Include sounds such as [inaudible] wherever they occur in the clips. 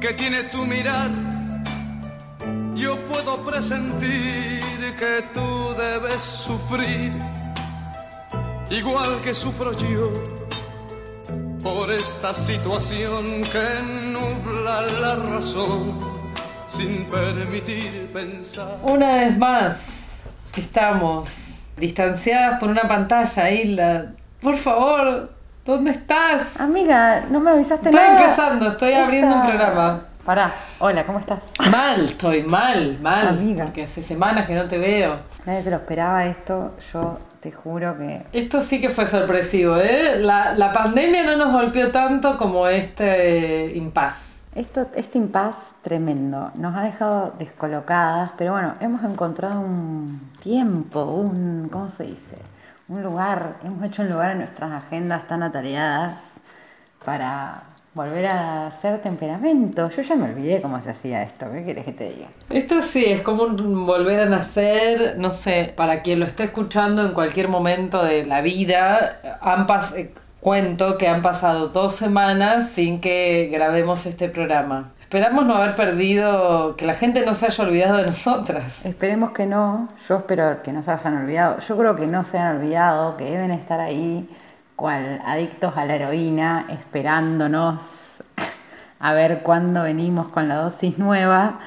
que tiene tu mirar, yo puedo presentir que tú debes sufrir, igual que sufro yo, por esta situación que nubla la razón, sin permitir pensar. Una vez más, estamos distanciadas por una pantalla, Isla. Por favor, ¿dónde estás? Amiga, no me avisaste Estoy nada. empezando, estoy abriendo un programa. Pará, hola, ¿cómo estás? Mal, estoy mal, mal. Amiga. Porque hace semanas que no te veo. Nadie se lo esperaba esto, yo te juro que... Esto sí que fue sorpresivo, ¿eh? La, la pandemia no nos golpeó tanto como este impas. Esto, este impas tremendo nos ha dejado descolocadas, pero bueno, hemos encontrado un tiempo, un, ¿cómo se dice? Un lugar, hemos hecho un lugar en nuestras agendas tan atareadas para volver a hacer temperamento. Yo ya me olvidé cómo se hacía esto, ¿qué querés que te diga? Esto sí, es como un volver a nacer, no sé, para quien lo esté escuchando en cualquier momento de la vida, han pas eh, cuento que han pasado dos semanas sin que grabemos este programa. Esperamos no haber perdido, que la gente no se haya olvidado de nosotras. Esperemos que no, yo espero que no se hayan olvidado, yo creo que no se han olvidado, que deben estar ahí cual adictos a la heroína, esperándonos [laughs] a ver cuándo venimos con la dosis nueva,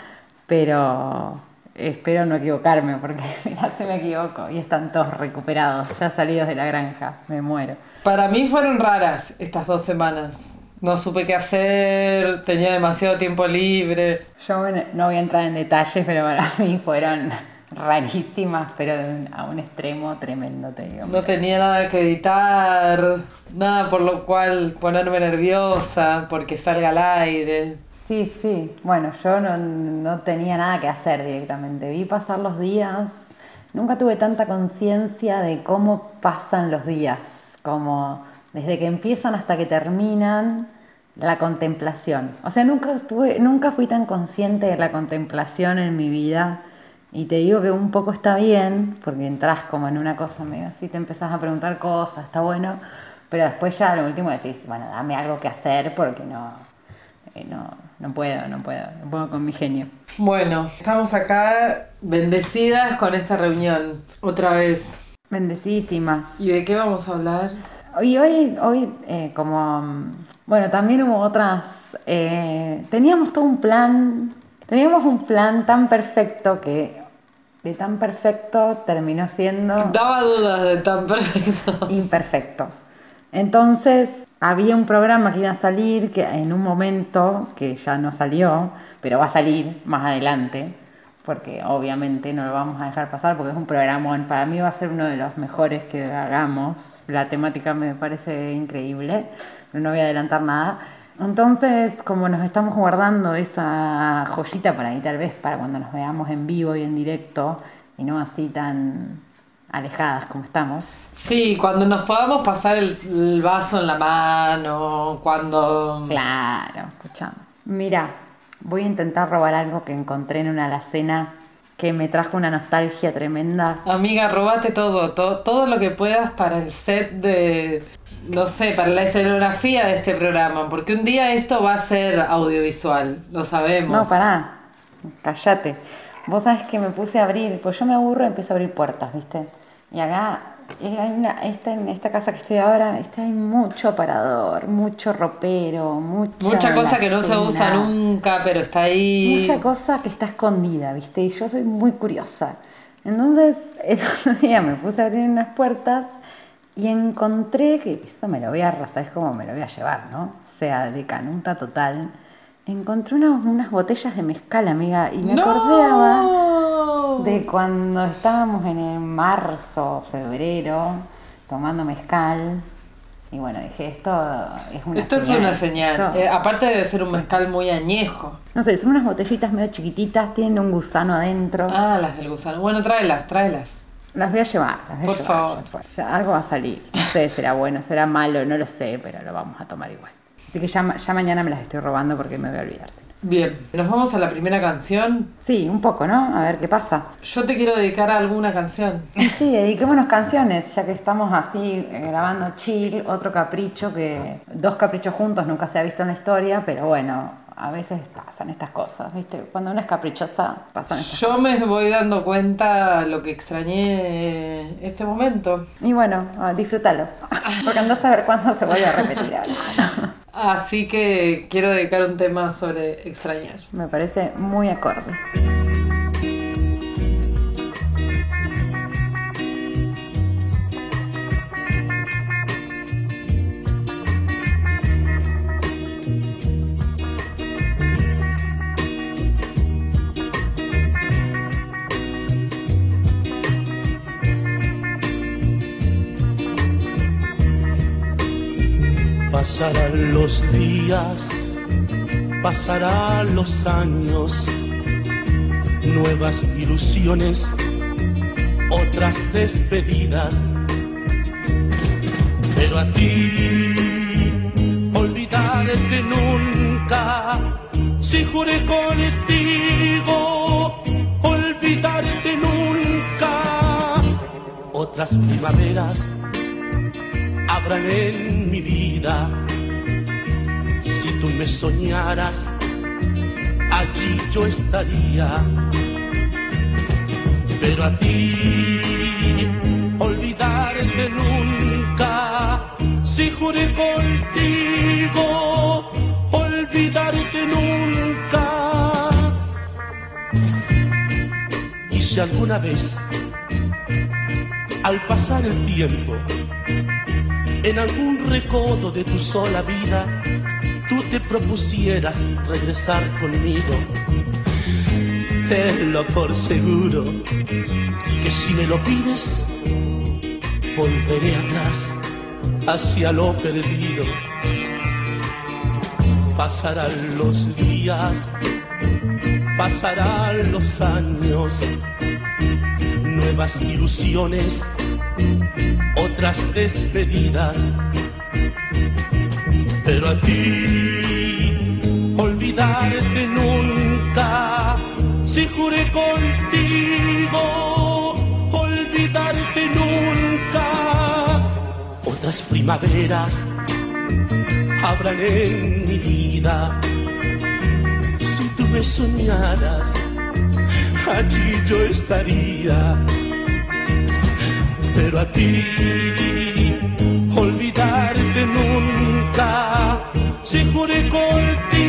pero espero no equivocarme porque [laughs] se me equivoco y están todos recuperados, ya salidos de la granja, me muero. Para mí fueron raras estas dos semanas. No supe qué hacer, tenía demasiado tiempo libre. Yo no voy a entrar en detalles, pero para [laughs] mí fueron rarísimas, pero a un extremo tremendo, te digo. No tenía nada que editar, nada por lo cual ponerme nerviosa porque salga al aire. Sí, sí. Bueno, yo no, no tenía nada que hacer directamente. Vi pasar los días. Nunca tuve tanta conciencia de cómo pasan los días, como desde que empiezan hasta que terminan la contemplación. O sea, nunca, estuve, nunca fui tan consciente de la contemplación en mi vida. Y te digo que un poco está bien, porque entras como en una cosa medio así, te empezás a preguntar cosas, está bueno, pero después ya lo último decís, bueno, dame algo que hacer porque no, eh, no, no puedo, no puedo, no puedo con mi genio. Bueno, estamos acá bendecidas con esta reunión otra vez. Bendecidísimas. ¿Y de qué vamos a hablar? Y hoy, hoy eh, como, bueno, también hubo otras, eh, teníamos todo un plan, teníamos un plan tan perfecto que de tan perfecto terminó siendo Daba dudas de tan perfecto. imperfecto. Entonces, había un programa que iba a salir que en un momento, que ya no salió, pero va a salir más adelante, porque obviamente no lo vamos a dejar pasar, porque es un programón. Para mí va a ser uno de los mejores que hagamos. La temática me parece increíble, pero no voy a adelantar nada. Entonces, como nos estamos guardando esa joyita para ahí, tal vez para cuando nos veamos en vivo y en directo, y no así tan alejadas como estamos, Sí, cuando nos podamos pasar el, el vaso en la mano, cuando... Claro, escuchame. Mira, voy a intentar robar algo que encontré en una alacena que me trajo una nostalgia tremenda. Amiga, robate todo, todo, todo lo que puedas para el set de, no sé, para la escenografía de este programa, porque un día esto va a ser audiovisual, lo sabemos. No, pará, cállate. Vos sabés que me puse a abrir, pues yo me aburro y empiezo a abrir puertas, ¿viste? Y acá, hay una, esta, en esta casa que estoy ahora, está hay mucho aparador, mucho ropero, mucha... Mucha cosa que no se usa nunca, pero está ahí. Mucha cosa que está escondida, ¿viste? Y yo soy muy curiosa. Entonces, [laughs] el otro día me puse a abrir unas puertas y encontré que esto me lo voy a arrasar, es como me lo voy a llevar, ¿no? O sea, de canuta total. Encontré unas, unas botellas de mezcal, amiga, y me acordaba de cuando estábamos en el marzo, febrero, tomando mezcal. Y bueno, dije, esto es una Esto es una señal. Eh, aparte de ser un mezcal muy añejo. no sé, son unas botellitas medio chiquititas, tienen un gusano adentro. Ah, las del gusano. Bueno, tráelas, tráelas. Las voy a llevar, las voy a Por llevar, favor. Ya algo va a salir. No sé, será bueno, será malo, no lo sé, pero lo vamos a tomar igual. Así que ya, ma- ya mañana me las estoy robando porque me voy a olvidar. Bien, nos vamos a la primera canción. Sí, un poco, ¿no? A ver qué pasa. Yo te quiero dedicar a alguna canción. Sí, dediquémonos canciones, ya que estamos así eh, grabando chill, otro capricho que dos caprichos juntos nunca se ha visto en la historia, pero bueno, a veces pasan estas cosas, ¿viste? Cuando uno es caprichosa, pasan estas Yo me voy dando cuenta lo que extrañé este momento. Y bueno, ah, disfrútalo, [laughs] porque andás a ver cuándo se vuelve a repetir ahora. Así que quiero dedicar un tema sobre extrañar. Me parece muy acorde. Pasarán los días, pasarán los años, nuevas ilusiones, otras despedidas. Pero a ti, olvidarte nunca, si juré contigo, olvidarte nunca. Otras primaveras habrán en mi vida. Me soñaras, allí yo estaría. Pero a ti, olvidarte nunca. Si juré contigo, olvidarte nunca. Y si alguna vez, al pasar el tiempo, en algún recodo de tu sola vida, te propusieras regresar conmigo. Tenlo por seguro que si me lo pides, volveré atrás hacia lo perdido. Pasarán los días, pasarán los años, nuevas ilusiones otras despedidas. Pero a ti, olvidarte nunca, si juré contigo, olvidarte nunca. Otras primaveras habrán en mi vida. Si tú me soñaras, allí yo estaría pero a ti olvidarte nunca. Si juré contigo,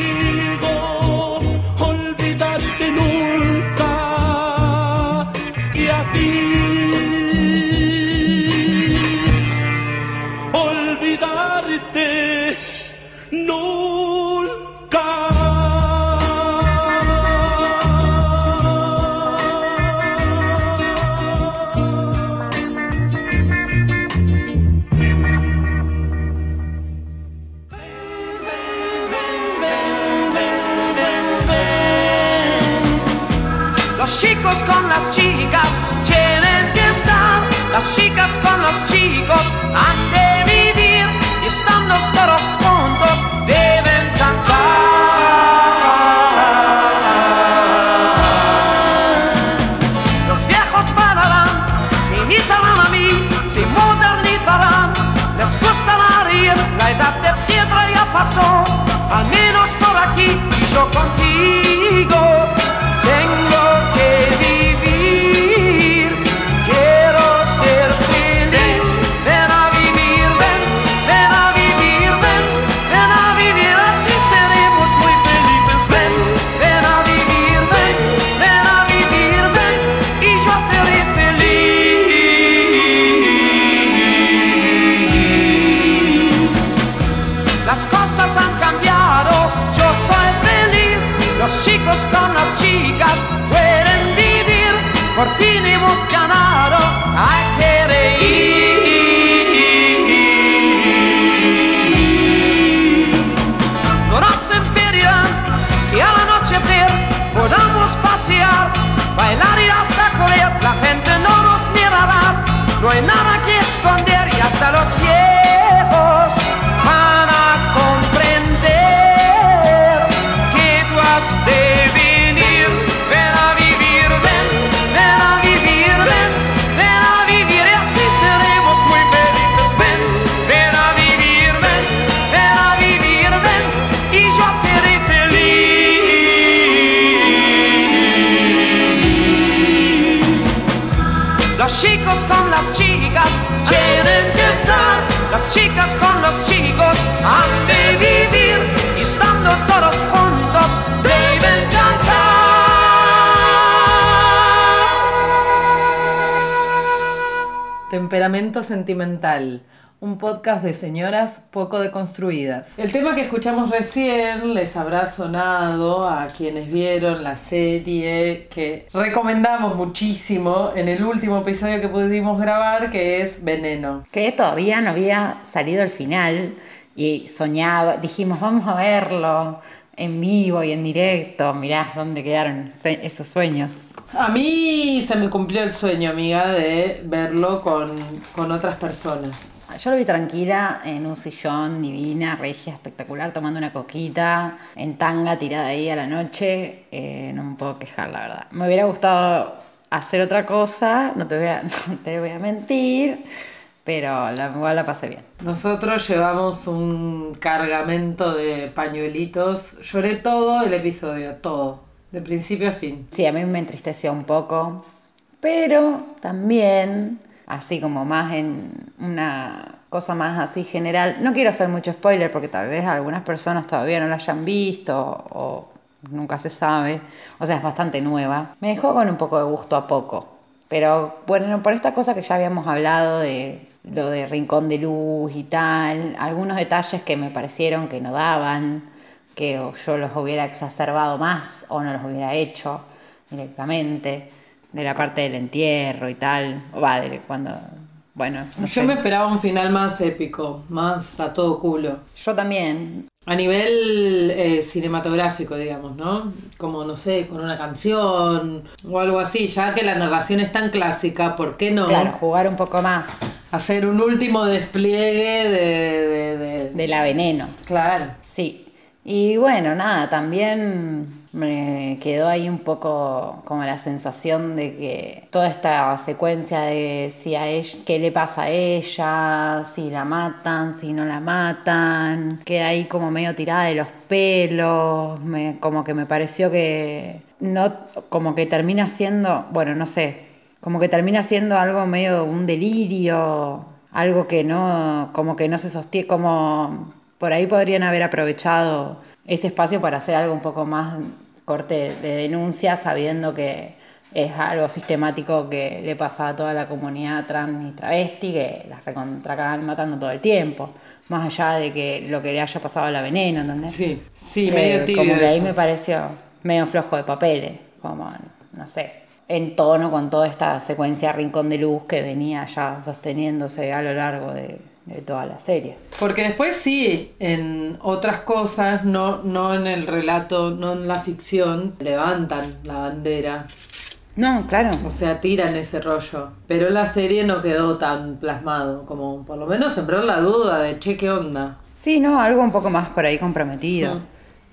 Temperamento sentimental. Un podcast de señoras poco deconstruidas. El tema que escuchamos recién les habrá sonado a quienes vieron la serie que recomendamos muchísimo en el último episodio que pudimos grabar, que es Veneno. Que todavía no había salido el final y soñaba, dijimos, vamos a verlo en vivo y en directo. Mirá dónde quedaron esos sueños. A mí se me cumplió el sueño, amiga, de verlo con, con otras personas. Yo lo vi tranquila en un sillón divina, regia, espectacular, tomando una coquita, en tanga, tirada ahí a la noche. Eh, no me puedo quejar, la verdad. Me hubiera gustado hacer otra cosa, no te voy a, [laughs] no te voy a mentir, pero la, igual la pasé bien. Nosotros llevamos un cargamento de pañuelitos. Lloré todo el episodio, todo, de principio a fin. Sí, a mí me entristeció un poco, pero también, así como más en una cosa más así general, no quiero hacer mucho spoiler porque tal vez algunas personas todavía no la hayan visto o nunca se sabe, o sea, es bastante nueva. Me dejó con un poco de gusto a poco, pero bueno, por esta cosa que ya habíamos hablado de lo de Rincón de Luz y tal, algunos detalles que me parecieron que no daban, que yo los hubiera exacerbado más o no los hubiera hecho directamente, de la parte del entierro y tal, o va, de cuando, bueno, no Yo sé. me esperaba un final más épico, más a todo culo. Yo también, A nivel eh, cinematográfico, digamos, ¿no? Como, no sé, con una canción o algo así, ya que la narración es tan clásica, ¿por qué no claro, jugar un poco más hacer un último despliegue de... de, de- de la veneno. Claro. Sí, y bueno, nada, también me quedó ahí un poco como la sensación de que toda esta secuencia de si a ella, qué le pasa a ella, si la matan, si no la matan, queda ahí como medio tirada de los pelos, me- como que me pareció que no, como que termina siendo, bueno, no sé, como que termina siendo algo medio un delirio, algo que no, como que no se sostiene, como por ahí podrían haber aprovechado ese espacio para hacer algo un poco más corte de denuncia, sabiendo que es algo sistemático que le pasa a toda la comunidad trans y travesti, que las recontracan matando todo el tiempo, más allá de que lo que le haya pasado a la veneno, ¿entendés? Sí, sí, Eh, medio tibio Como que ahí me pareció medio flojo de papeles, como, no sé, en tono con toda esta secuencia Rincón de Luz que venía ya sosteniéndose a lo largo de, de toda la serie. Porque después sí, en otras cosas, no, no en el relato, no en la ficción, levantan la bandera. No, claro. O sea, tiran ese rollo. Pero la serie no quedó tan plasmado, como por lo menos sembrar la duda de, che, ¿qué onda? Sí, no, algo un poco más por ahí comprometido. Mm.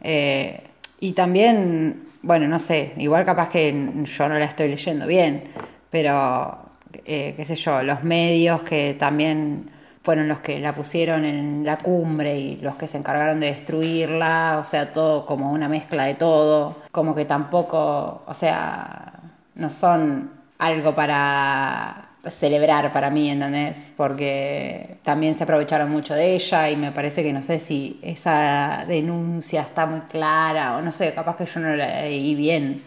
Eh, y también, bueno, no sé, igual capaz que yo no la estoy leyendo bien, pero, eh, qué sé yo, los medios que también fueron los que la pusieron en la cumbre y los que se encargaron de destruirla, o sea, todo como una mezcla de todo, como que tampoco, o sea, no son algo para celebrar para mí, ¿entendés? Porque también se aprovecharon mucho de ella y me parece que no sé si esa denuncia está muy clara o no sé, capaz que yo no la leí bien,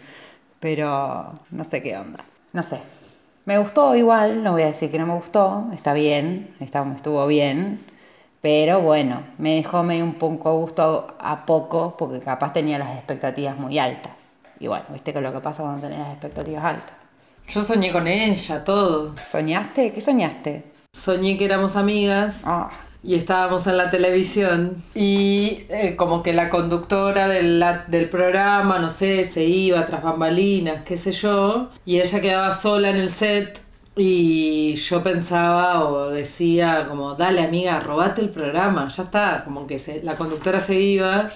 pero no sé qué onda, no sé. Me gustó igual, no voy a decir que no me gustó, está bien, está, estuvo bien, pero bueno, me dejó medio un poco gusto a poco porque capaz tenía las expectativas muy altas. Y bueno, viste que es lo que pasa cuando tenés las expectativas altas. Yo soñé con ella, todo. ¿Soñaste? ¿Qué soñaste? Soñé que éramos amigas. Ah. Y estábamos en la televisión y eh, como que la conductora del, la- del programa, no sé, se iba tras bambalinas, qué sé yo, y ella quedaba sola en el set y yo pensaba o decía como, dale amiga, robate el programa, ya está, como que se- la conductora se iba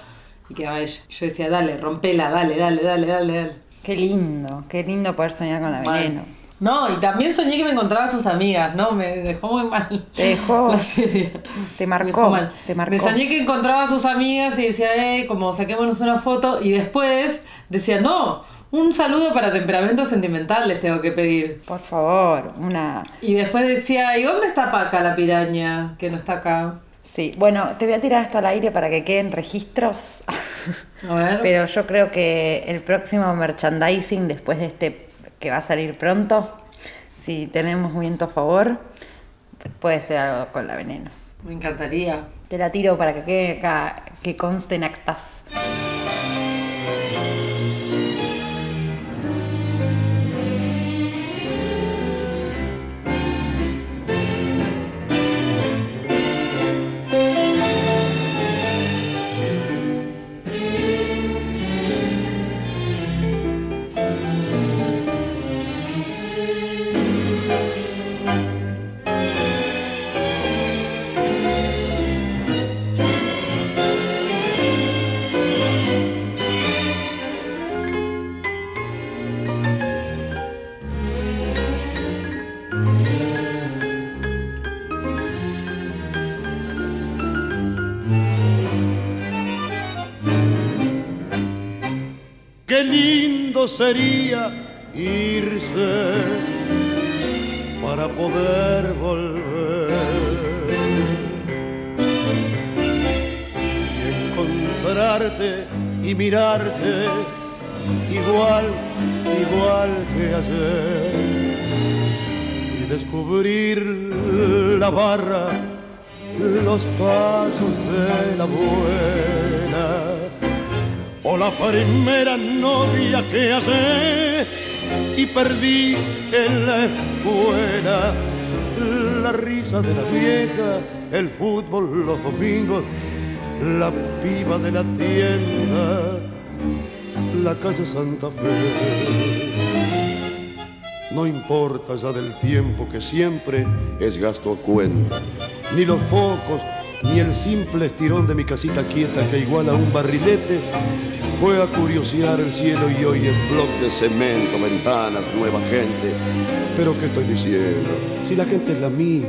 y quedaba ella. Yo decía, dale, rompela, dale, dale, dale, dale, dale. Qué lindo, qué lindo poder soñar con la veneno. No, y también soñé que me encontraba a sus amigas, ¿no? Me dejó muy mal. Te dejó- [laughs] La serie. te Me marcó, dejó mal. te marcó. Me soñé que encontraba a sus amigas y decía, eh, como saquémonos una foto. Y después decía, no, un saludo para temperamentos sentimental les tengo que pedir. Por favor, una... Y después decía, ¿y dónde está Paca la piraña? Que no está acá. Sí, bueno, te voy a tirar esto al aire para que queden registros. A ver. [laughs] Pero yo creo que el próximo merchandising, después de este que va a salir pronto, si tenemos viento a favor, puede ser algo con la veneno. Me encantaría. Te la tiro para que quede acá, que conste en actas. Lindo sería irse para poder volver. Y encontrarte y mirarte igual, igual que ayer. Y descubrir la barra, los pasos de la buena o la primera novia que hallé y perdí en la escuela la risa de la vieja, el fútbol los domingos, la piba de la tienda, la calle Santa Fe. No importa ya del tiempo que siempre es gasto a cuenta, ni los focos, ni el simple estirón de mi casita quieta que igual a un barrilete fue a curiosear el cielo y hoy es bloc de cemento, ventanas, nueva gente. Pero ¿qué estoy diciendo? Si la gente es la misma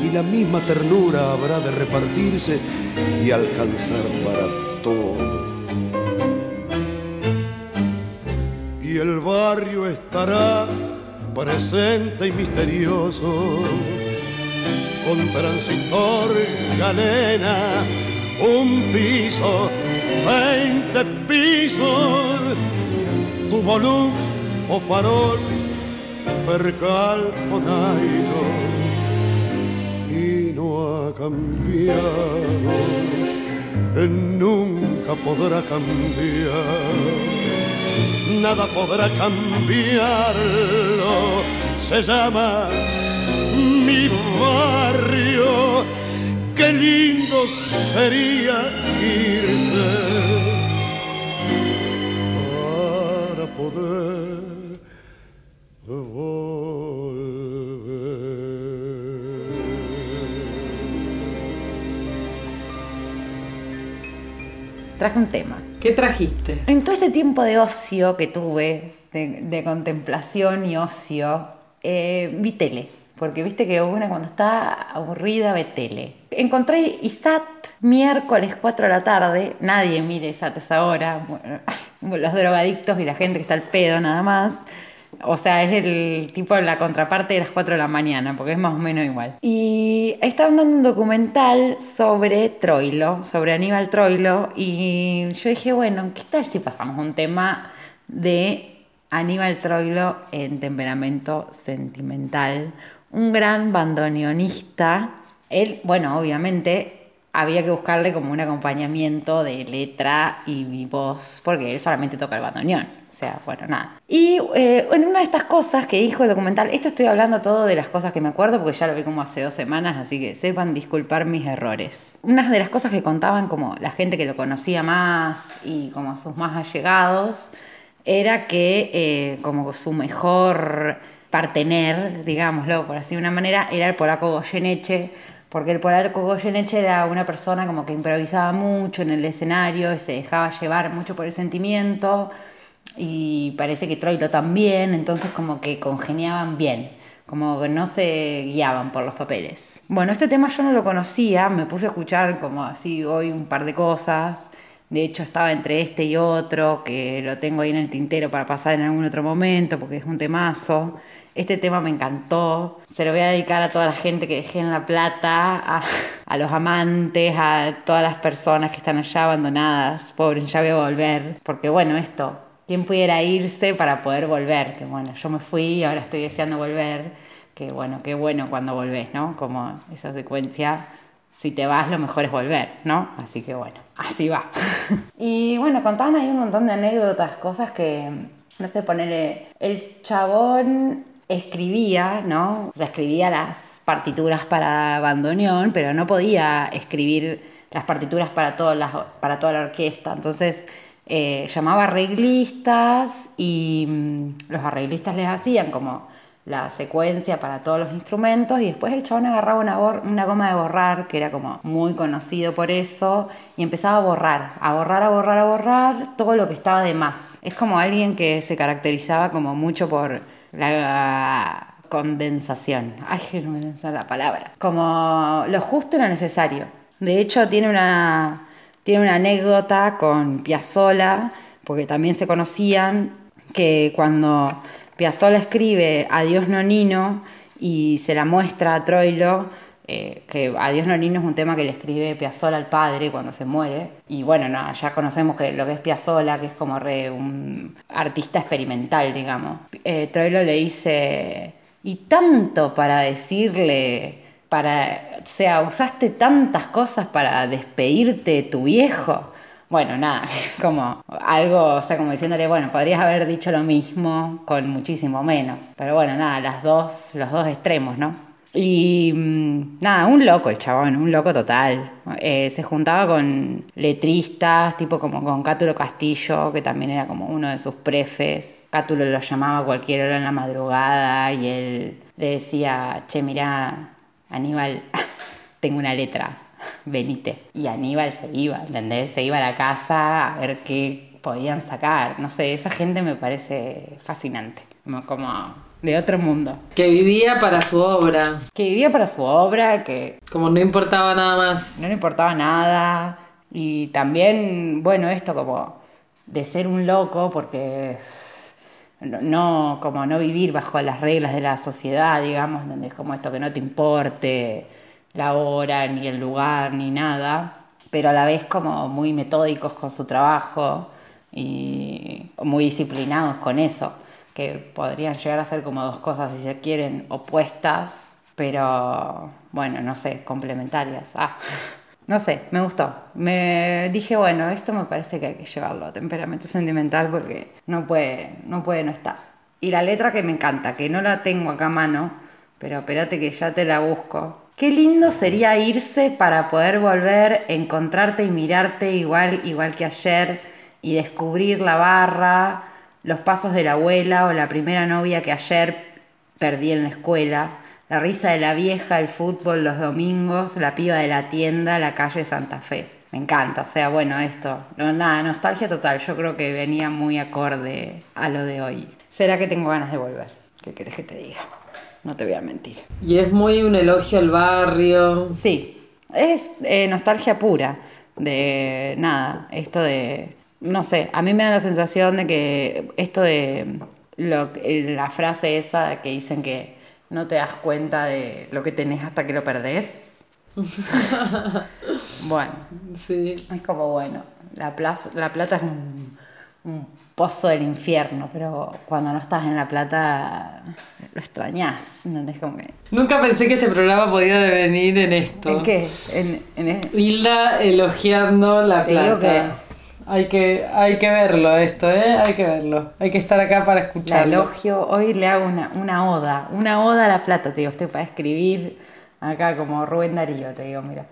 y la misma ternura habrá de repartirse y alcanzar para todo. y el barrio estará presente y misterioso, con transitor, galena, un piso, veinte pisos, tubolux o farol, percal o nylon, y no ha cambiado, nunca podrá cambiar nada podrá cambiarlo. Se llama mi barrio. Qué lindo sería irse para poder volver. Traje un tema. ¿Qué trajiste? En todo este tiempo de ocio que tuve, de, de contemplación y ocio, eh, vi tele. Porque viste que una cuando está aburrida ve tele. Encontré ISAT miércoles 4 de la tarde, nadie mire ISAT a esa hora, bueno, [laughs] los drogadictos y la gente que está al pedo nada más. O sea, es el tipo de la contraparte de las 4 de la mañana, porque es más o menos igual. Y estaban dando un documental sobre Troilo, sobre Aníbal Troilo, y yo dije, bueno, ¿qué tal si pasamos un tema de Aníbal Troilo en temperamento sentimental? Un gran bandoneonista. Él, bueno, obviamente había que buscarle como un acompañamiento de letra y voz, porque él solamente toca el bandoneón. O sea, bueno, nada. Y eh, en una de estas cosas que dijo el documental, esto estoy hablando todo de las cosas que me acuerdo, porque ya lo vi como hace dos semanas, así que sepan disculpar mis errores. Una de las cosas que contaban como la gente que lo conocía más y como sus más allegados, era que eh, como su mejor partener, digámoslo por así de una manera, era el polaco Goyeneche, porque el polaco Goyeneche era una persona como que improvisaba mucho en el escenario y se dejaba llevar mucho por el sentimiento y parece que Troilo también, entonces como que congeniaban bien, como que no se guiaban por los papeles. Bueno, este tema yo no lo conocía, me puse a escuchar como así hoy un par de cosas, de hecho estaba entre este y otro, que lo tengo ahí en el tintero para pasar en algún otro momento, porque es un temazo. Este tema me encantó. Se lo voy a dedicar a toda la gente que dejé en La Plata, a, los amantes, a todas las personas que están allá abandonadas. Pobre, ya voy a volver. Porque bueno, esto, ¿quién pudiera irse para poder volver? Que bueno, yo me fui y ahora estoy deseando volver. Que bueno, qué bueno cuando volvés, ¿no? Como esa secuencia. Si te vas, lo mejor es volver, ¿no? Así que bueno, así va. [laughs] y bueno, contaban ahí un montón de anécdotas, cosas que, no sé, ponerle. El chabón escribía, ¿no? O sea, escribía las partituras para bandoneón, pero no podía escribir las partituras para, para toda la orquesta. Entonces eh, llamaba arreglistas y mm, los arreglistas les hacían como la secuencia para todos los instrumentos y después el chabón agarraba una, una goma de borrar, que era como muy conocido por eso, y empezaba a borrar, a borrar, a borrar, a borrar todo lo que estaba de más. Es como alguien que se caracterizaba como mucho por la condensación. Ay, no me da la palabra. Como lo justo y lo necesario. De hecho, tiene una, tiene una anécdota con Piazzola, porque también se conocían, que cuando Piazzola escribe Adiós Nonino y se la muestra a Troilo, eh, que Adiós Nonino es un tema que le escribe Piazzolla al padre cuando se muere. Y bueno, no, ya conocemos que lo que es Piazzolla, que es como un artista experimental, digamos. Eh, Troilo le dice, y tanto para decirle, para, o sea, usaste tantas cosas para despedirte de tu viejo. Bueno, nada, [laughs] como algo, o sea, como diciéndole, bueno, podrías haber dicho lo mismo con muchísimo menos. Pero bueno, nada, las dos, los dos extremos, ¿no? Y mm, nada, un loco el chabón, un loco total. Eh, se juntaba con letristas, tipo como con Cátulo Castillo, que también era como uno de sus prefes. Cátulo lo llamaba a cualquier hora en la madrugada y él le decía, che, mira, Aníbal, [laughs] tengo una letra, [laughs] venite. Y Aníbal se iba, ¿entendés? Se iba a la casa a ver qué podían sacar. No sé, esa gente me parece fascinante. como de otro mundo. Que vivía para su obra. Que vivía para su obra, que... Como no importaba nada más. No le importaba nada. Y también, bueno, esto como de ser un loco, porque no, como no vivir bajo las reglas de la sociedad, digamos, donde es como esto que no te importe la hora, ni el lugar, ni nada, pero a la vez como muy metódicos con su trabajo y muy disciplinados con eso que podrían llegar a ser como dos cosas, si se quieren, opuestas, pero bueno, no sé, complementarias. Ah, no sé, me gustó. Me dije, bueno, esto me parece que hay que llevarlo a temperamento sentimental porque no puede, no puede no estar. Y la letra que me encanta, que no la tengo acá a mano, pero espérate que ya te la busco. Qué lindo sería irse para poder volver, encontrarte y mirarte igual, igual que ayer y descubrir la barra los pasos de la abuela o la primera novia que ayer perdí en la escuela, la risa de la vieja, el fútbol los domingos, la piba de la tienda, la calle Santa Fe. Me encanta, o sea, bueno, esto, no, nada, nostalgia total, yo creo que venía muy acorde a lo de hoy. ¿Será que tengo ganas de volver? ¿Qué querés que te diga? no te voy a mentir. Y es muy un elogio al barrio. Sí, es eh, nostalgia pura de nada, esto de, no sé, a mí me da la sensación de que esto de lo, la frase esa que dicen que no te das cuenta de lo que tenés hasta que lo perdés. [laughs] bueno, Sí. es como bueno, la, plaza- la plata es un, un pozo del infierno, pero cuando no estás en la plata lo extrañas, ¿entendés? Como que, Nunca pensé que este programa podía devenir en esto. ¿En qué? En, Hilda elogiando la Te digo plata. Hay que, hay que verlo esto, ¿eh? Hay que verlo. Hay que estar acá para La escucharlo. elogio, hoy le hago una, una oda, una oda a la plata, te digo, estoy para escribir acá como Rubén Darío, te digo, mira.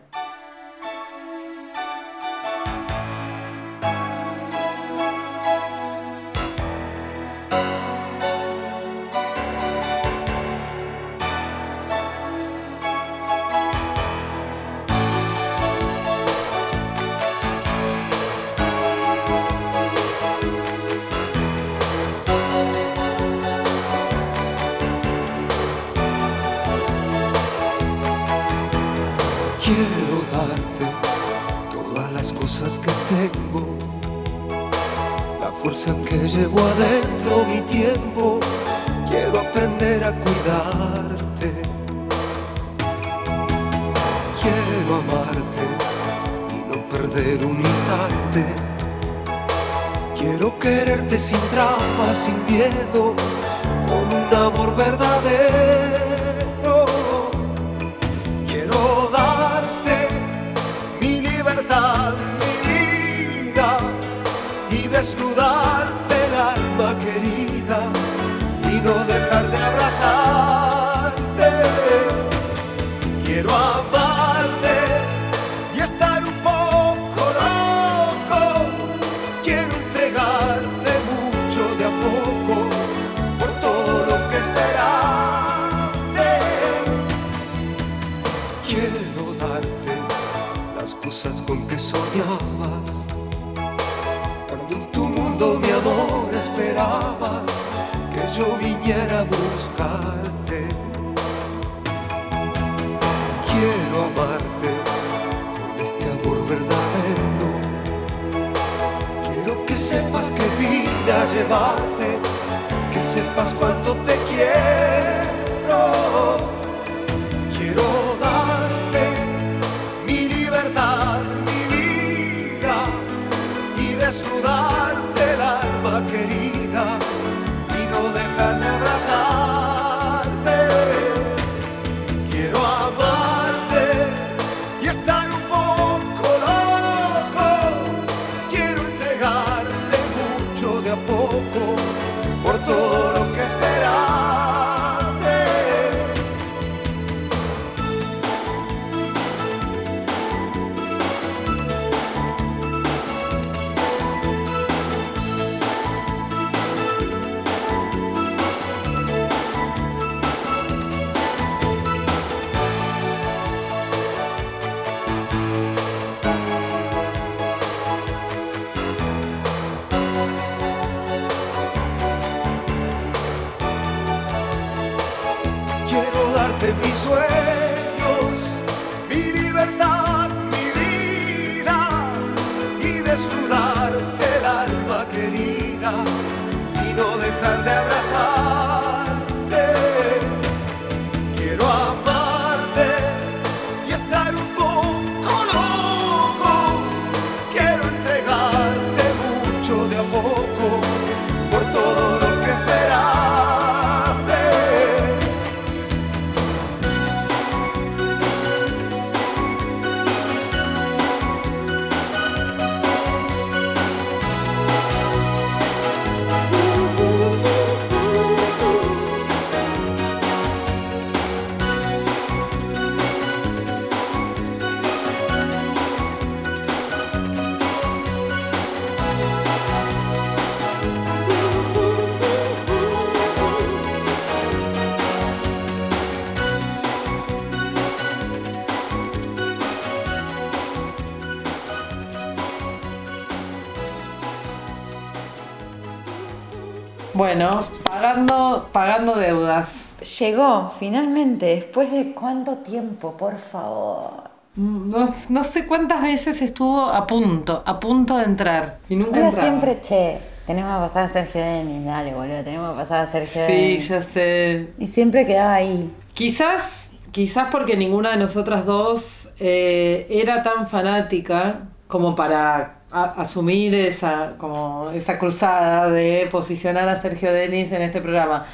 Bueno, Pagando, pagando deudas. Llegó, finalmente, después de cuánto tiempo, por favor. No, no sé cuántas veces estuvo a punto, a punto de entrar. Y nunca Ahora entraba. siempre, che, tenemos que pasar a Sergio Denis, dale, boludo, tenemos que pasar a Sergio Sí, Denis. ya sé. Y siempre quedaba ahí. Quizás, quizás porque ninguna de nosotras dos eh, era tan fanática como para a- asumir esa, como esa cruzada de posicionar a Sergio Denis en este programa.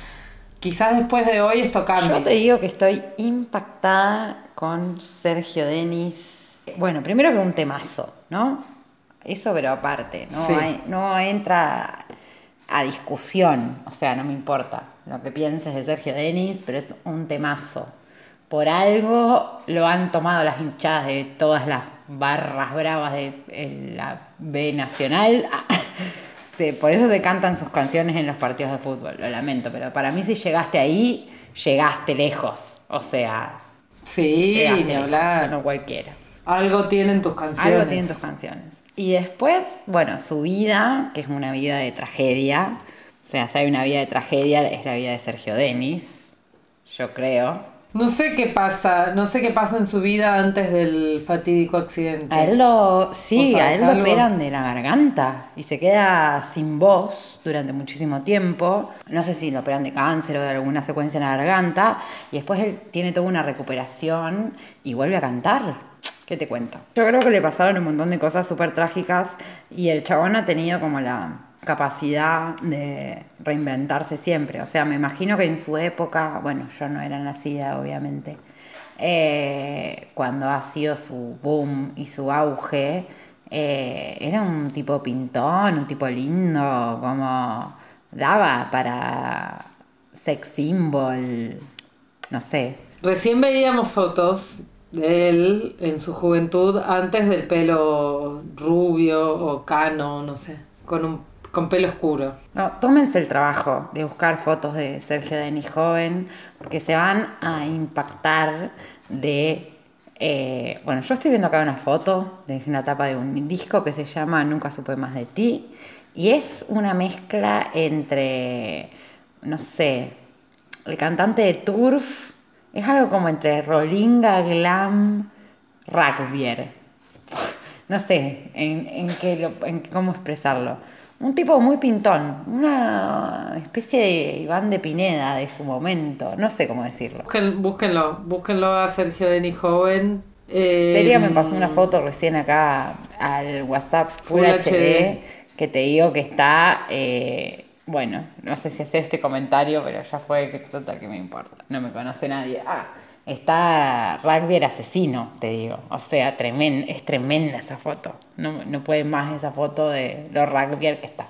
Quizás después de hoy esto cambie. Yo te digo que estoy impactada con Sergio Denis. Bueno, primero que un temazo, ¿no? Eso, pero aparte, no, Sí. hay- no entra a discusión, o sea, no me importa lo que pienses de Sergio Denis, pero es un temazo. Por algo lo han tomado las hinchadas de todas las barras bravas de la B Nacional. [laughs] Por eso se cantan sus canciones en los partidos de fútbol, lo lamento, pero para mí si llegaste ahí, llegaste lejos. O sea, Sí, ni lejos, hablar. no cualquiera. Algo tienen tus canciones. Algo tienen tus canciones. Y después, bueno, su vida, que es una vida de tragedia. O sea, si hay una vida de tragedia, es la vida de Sergio Denis, yo creo. No sé qué pasa, no sé qué pasa en su vida antes del fatídico accidente. A él lo, sí, ¿Vos a él lo operan de la garganta y se queda sin voz durante muchísimo tiempo. No sé si lo operan de cáncer o de alguna secuencia en la garganta. Y después él tiene toda una recuperación y vuelve a cantar. ¿Qué te cuento? Yo creo que le pasaron un montón de cosas súper trágicas y el chabón ha tenido como la capacidad de reinventarse siempre. O sea, me imagino que en su época, bueno, yo no era nacida, obviamente, eh, cuando ha sido su boom y su auge, eh, era un tipo pintón, un tipo lindo, como daba para sex symbol, no sé. Recién veíamos fotos de él en su juventud antes del pelo rubio o cano, no sé, con un con pelo oscuro. No, tómense el trabajo de buscar fotos de Sergio Denis joven, porque se van a impactar de... eh, bueno, yo estoy viendo acá una foto de una tapa de un disco que se llama Nunca supe más de ti, y es una mezcla entre, no sé, el cantante de Turf, es algo como entre Rolinga, Glam, Rugbyer. [laughs] No sé en, qué en cómo expresarlo. Un tipo muy pintón, una especie de Iván de Pineda de su momento, no sé cómo decirlo. Busquen- búsquenlo, búsquenlo a Sergio Denis joven. Eh, Teria me pasó una foto recién acá al WhatsApp Full, Full HD, HD. que te digo que está, eh, bueno, no sé si hacer este comentario, pero ya fue que total que me importa, no me conoce nadie. Ah, está rugby el asesino, te digo, o sea, tremen- es tremenda esa foto, no, no puede más esa foto de lo rugby que está,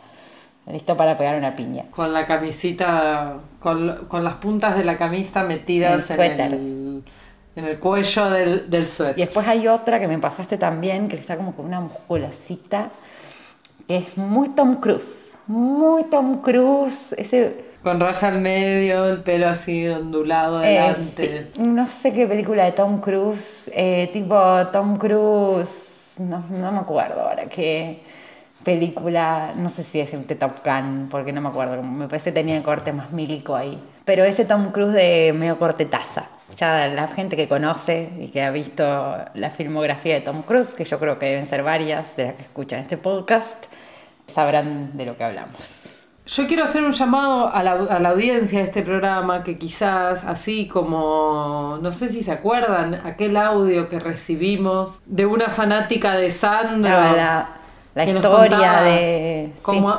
listo para pegar una piña. Con la camisita, con, con las puntas de la camisa metidas El en el, en el cuello del, del Y suéter. después hay otra que me pasaste también, que está como con una musculosita, que es muy Tom Cruise. Muy Tom Cruise. Ese. Con raya al medio, el pelo así ondulado eh, delante. no sé qué película de Tom Cruise. eh, tipo Tom Cruise. No, no me acuerdo ahora qué película. No sé si es un Top Gun, porque no me acuerdo. Me parece que tenía corte más milico ahí. Pero ese Tom Cruise de medio corte taza. Ya la gente que conoce y que ha visto la filmografía de Tom Cruise, que yo creo que deben ser varias de las que escuchan este podcast, sabrán de lo que hablamos. Yo quiero hacer un llamado a la, a la audiencia de este programa que quizás, así como, no sé si se acuerdan, aquel audio que recibimos de una fanática de Sandro. Claro, la, la que historia de... Cómo, sí.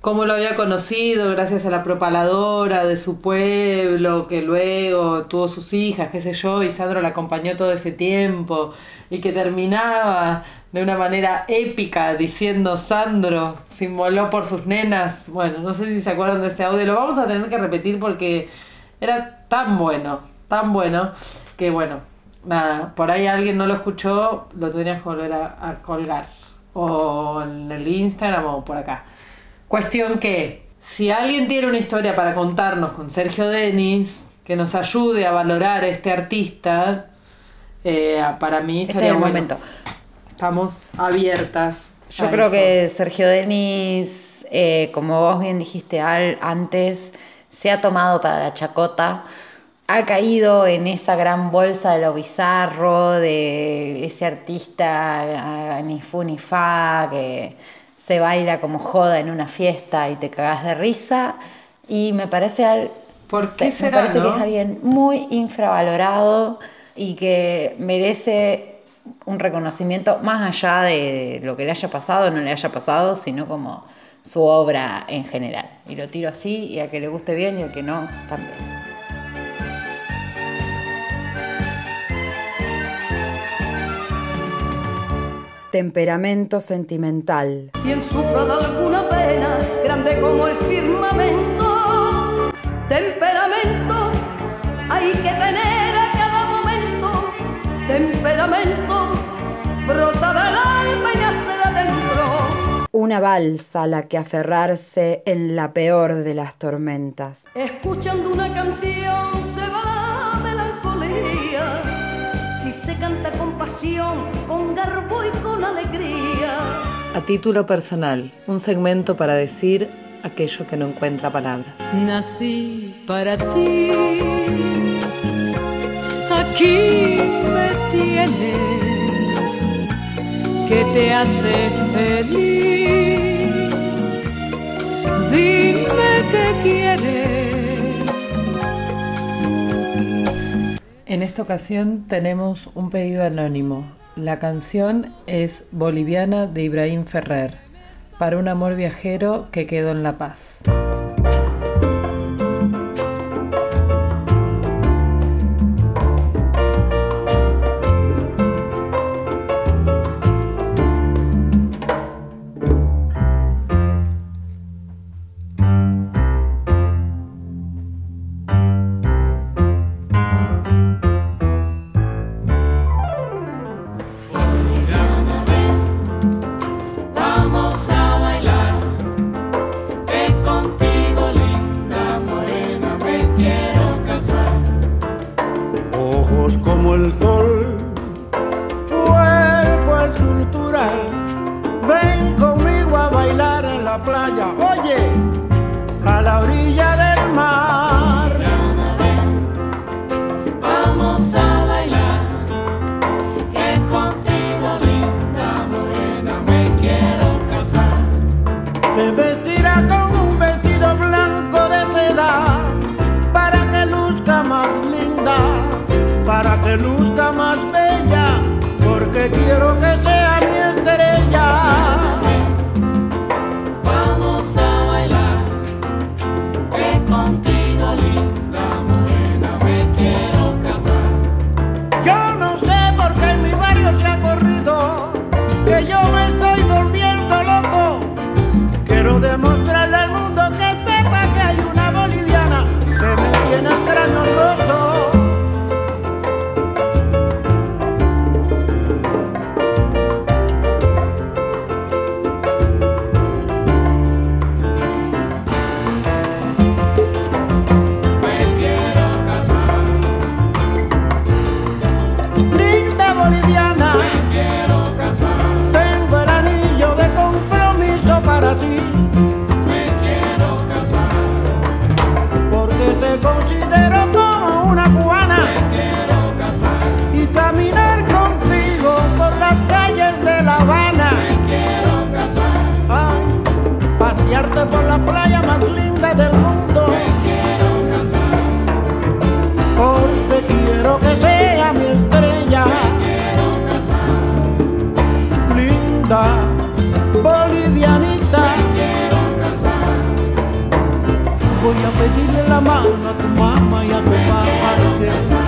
cómo lo había conocido gracias a la propaladora de su pueblo, que luego tuvo sus hijas, qué sé yo, y Sandro la acompañó todo ese tiempo, y que terminaba de una manera épica diciendo Sandro se inmoló por sus nenas. Bueno, no sé si se acuerdan de ese audio, lo vamos a tener que repetir porque era tan bueno, tan bueno, que bueno, nada, por ahí alguien no lo escuchó, lo tendrías que volver a, a colgar, o en el Instagram o por acá. Cuestión que, si alguien tiene una historia para contarnos con Sergio Denis, que nos ayude a valorar a este artista, eh, para mí Este estaría es el bueno. momento. Estamos abiertas. Yo creo eso. que Sergio Denis, eh, como vos bien dijiste al- antes, se ha tomado para la chacota, ha caído en esa gran bolsa de lo bizarro, de ese artista ni fu ni fa, que se baila como joda en una fiesta y te cagas de risa. Y me parece, al, ¿Por qué me será, parece que es alguien muy infravalorado y que merece un reconocimiento más allá de lo que le haya pasado o no le haya pasado, sino como su obra en general. Y lo tiro así y al que le guste bien y al que no, también. Temperamento sentimental. quien sufra de alguna pena, grande como el firmamento. Temperamento hay que Temperamento brota del alma y nace de adentro. Una balsa a la que aferrarse en la peor de las tormentas. Escuchando una canción se va la melancolía. Si se canta con pasión, con garbo y con alegría. A título personal, un segmento para decir aquello que no encuentra palabras. Nací para ti, aquí me tienes, que te hace feliz. Dime que quieres. En esta ocasión tenemos un pedido anónimo. La canción es Boliviana de Ibrahim Ferrer, para un amor viajero que quedó en La Paz. Bailar en la playa, la mano a tu mamá y a tu papá.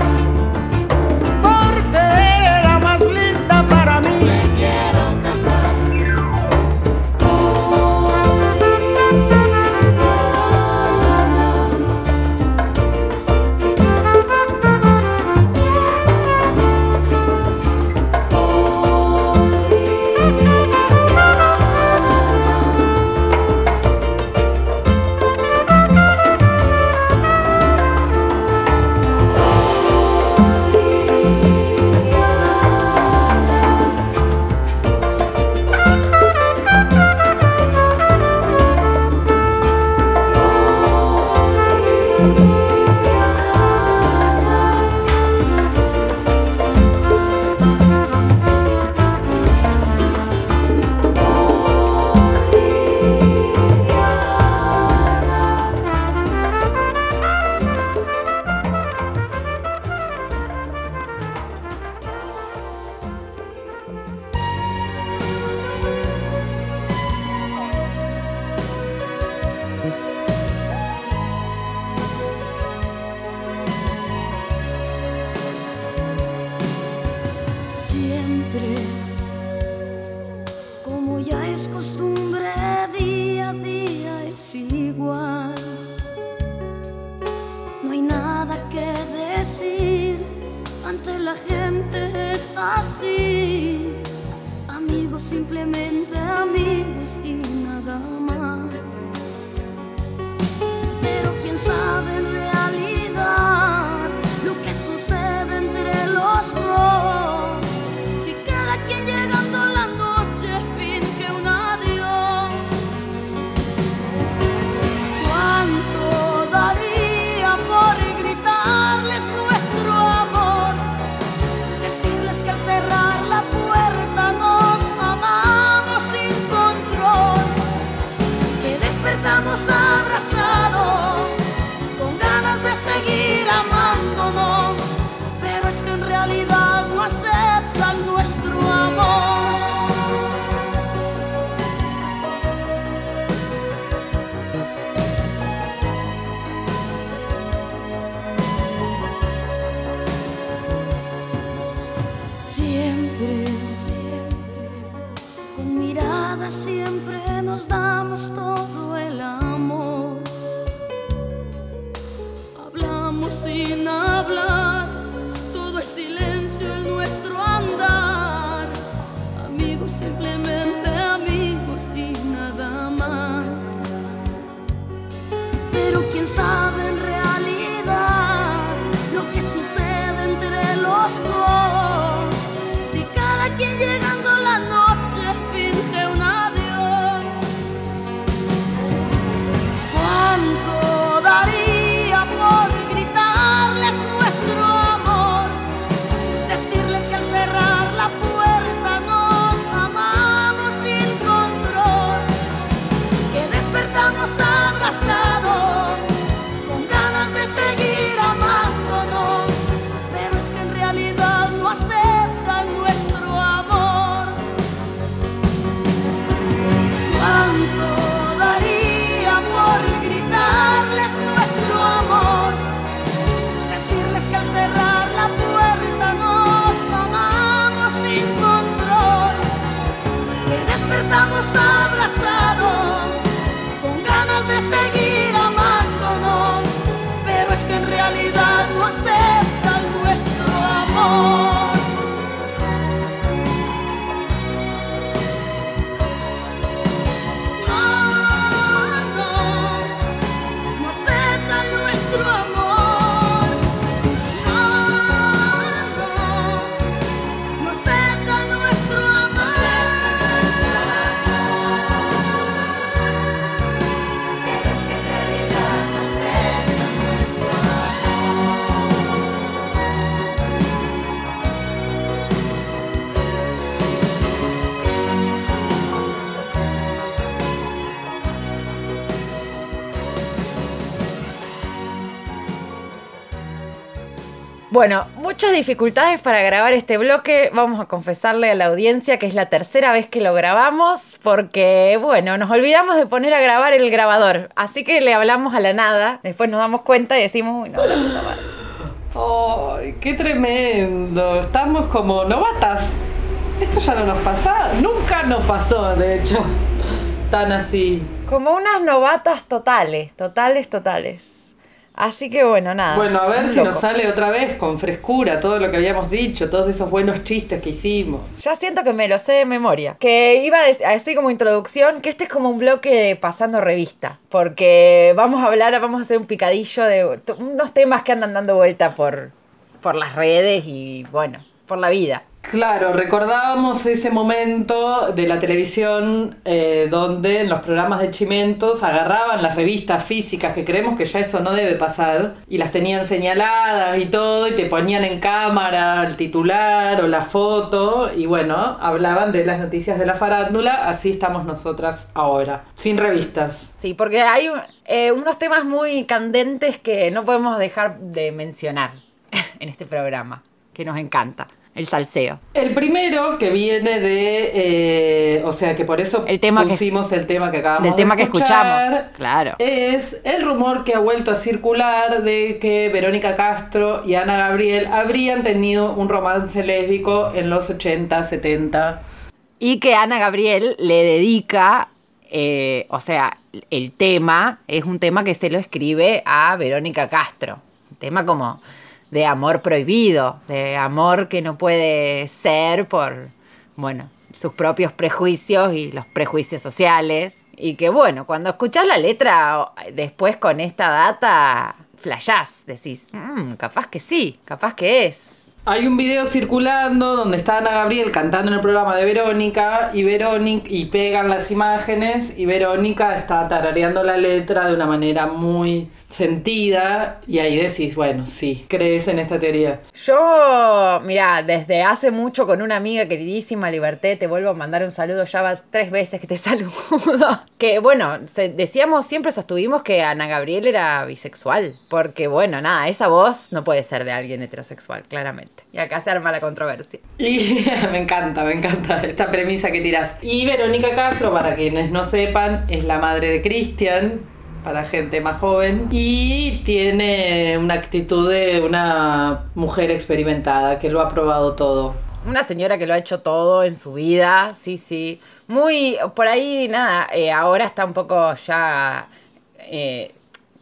Bueno, muchas dificultades para grabar este bloque. Vamos a confesarle a la audiencia que es la tercera vez que lo grabamos porque, bueno, nos olvidamos de poner a grabar el grabador. Así que le hablamos a la nada. Después nos damos cuenta y decimos, uy, no, la puta madre". ¡Ay, qué tremendo! Estamos como novatas. Esto ya no nos pasa. Nunca nos pasó, de hecho. Tan así. Como unas novatas totales, totales, totales. Así que bueno, nada. Bueno, a ver si nos sale otra vez con frescura todo lo que habíamos dicho, todos esos buenos chistes que hicimos. Ya siento que me lo sé de memoria. Que iba a dec- a decir como introducción que este es como un bloque de pasando revista. Porque vamos a hablar, vamos a hacer un picadillo de unos temas que andan dando vuelta por, por las redes y bueno, por la vida. Claro, recordábamos ese momento de la televisión eh, donde en los programas de Chimentos agarraban las revistas físicas que creemos que ya esto no debe pasar y las tenían señaladas y todo y te ponían en cámara el titular o la foto y bueno, hablaban de las noticias de la farándula, así estamos nosotras ahora, sin revistas. Sí, porque hay eh, unos temas muy candentes que no podemos dejar de mencionar [laughs] en este programa, que nos encanta. El salseo. El primero que viene de, eh, o sea que por eso El tema que- pusimos el tema que acabamos Del de tema que escuchar, escuchamos. Claro. Es el rumor que ha vuelto a circular de que Verónica Castro y Ana Gabriel habrían tenido un romance lésbico en los 80, 70. Y que Ana Gabriel le dedica, eh, o sea, el tema es un tema que se lo escribe a Verónica Castro. Un tema como de amor prohibido, de amor que no puede ser por, bueno, sus propios prejuicios y los prejuicios sociales. Y que bueno, cuando escuchás la letra después con esta data, flashás, decís, "Mm, capaz que sí, capaz que es. Hay un video circulando donde está Ana Gabriel cantando en el programa de Verónica y Verónica y pegan las imágenes y Verónica está tarareando la letra de una manera muy sentida y ahí decís, bueno, sí, crees en esta teoría. Yo, mira, desde hace mucho con una amiga queridísima, Liberté, te vuelvo a mandar un saludo, ya vas tres veces que te [laughs] saludo. Que bueno, decíamos, siempre sostuvimos que Ana Gabriel era bisexual, porque bueno, nada, esa voz no puede ser de alguien heterosexual, claramente. Y acá se arma la controversia. Y [laughs] me encanta, me encanta esta premisa que tirás. Y Verónica Castro, para quienes no sepan, es la madre de Cristian, para gente más joven, y tiene una actitud de una mujer experimentada que lo ha probado todo. Una señora que lo ha hecho todo en su vida, sí, sí. Muy, por ahí, nada, eh, ahora está un poco ya eh,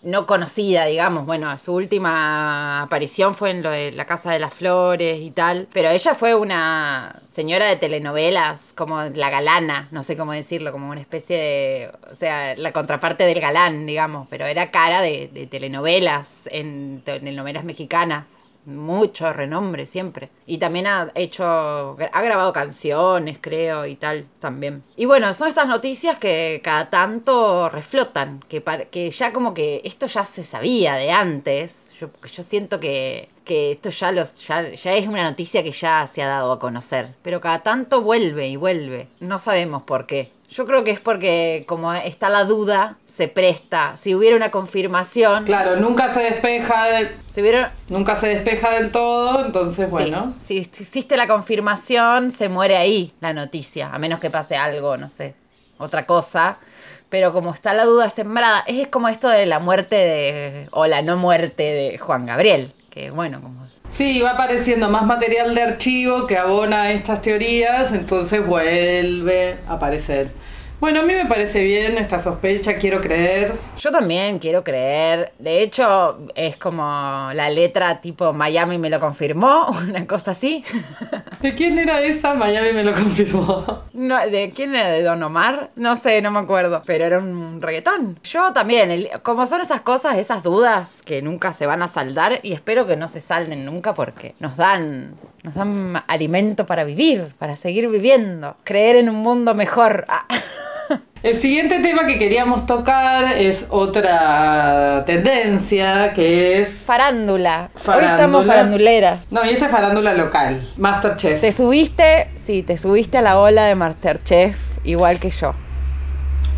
no conocida, digamos. Bueno, su última aparición fue en lo de la Casa de las Flores y tal. Pero ella fue una señora de telenovelas, como la galana, no sé cómo decirlo, como una especie de, o sea, la contraparte del galán, digamos. Pero era cara de, de telenovelas, en telenovelas mexicanas mucho renombre siempre. Y también ha hecho, ha grabado canciones, creo, y tal, también. Y bueno, son estas noticias que cada tanto reflotan, que, que ya como que esto ya se sabía de antes. Yo, yo siento que, que esto ya, los, ya, ya es una noticia que ya se ha dado a conocer. Pero cada tanto vuelve y vuelve. No sabemos por qué. Yo creo que es porque como está la duda, se presta. Si hubiera una confirmación, Claro, nunca se despeja del, si hubiera, nunca se despeja del todo, entonces bueno. Sí, si existe la confirmación, se muere ahí la noticia, a menos que pase algo, no sé, otra cosa. Pero como está la duda sembrada, es como esto de la muerte de, o la no muerte de Juan Gabriel, que bueno, como... Sí, va apareciendo más material de archivo que abona estas teorías, entonces vuelve a aparecer. Bueno, a mí me parece bien esta sospecha, quiero creer. Yo también quiero creer, de hecho es como la letra tipo Miami me lo confirmó, [laughs] una cosa así. ¿De quién era esa? Miami me lo confirmó. No, ¿De quién era? ¿De Don Omar? No sé, no me acuerdo. Pero era un reggaetón. Yo también, el- como son esas cosas, esas dudas que nunca se van a saldar y espero que no se salden nunca porque nos dan, nos dan alimento para vivir, para seguir viviendo, creer en un mundo mejor. Ah. [laughs] El siguiente tema que queríamos tocar es otra tendencia que es... Farándula. Hoy estamos faranduleras. No, y esta es farándula local, Masterchef. Te subiste, sí, te subiste a la ola de Masterchef igual que yo.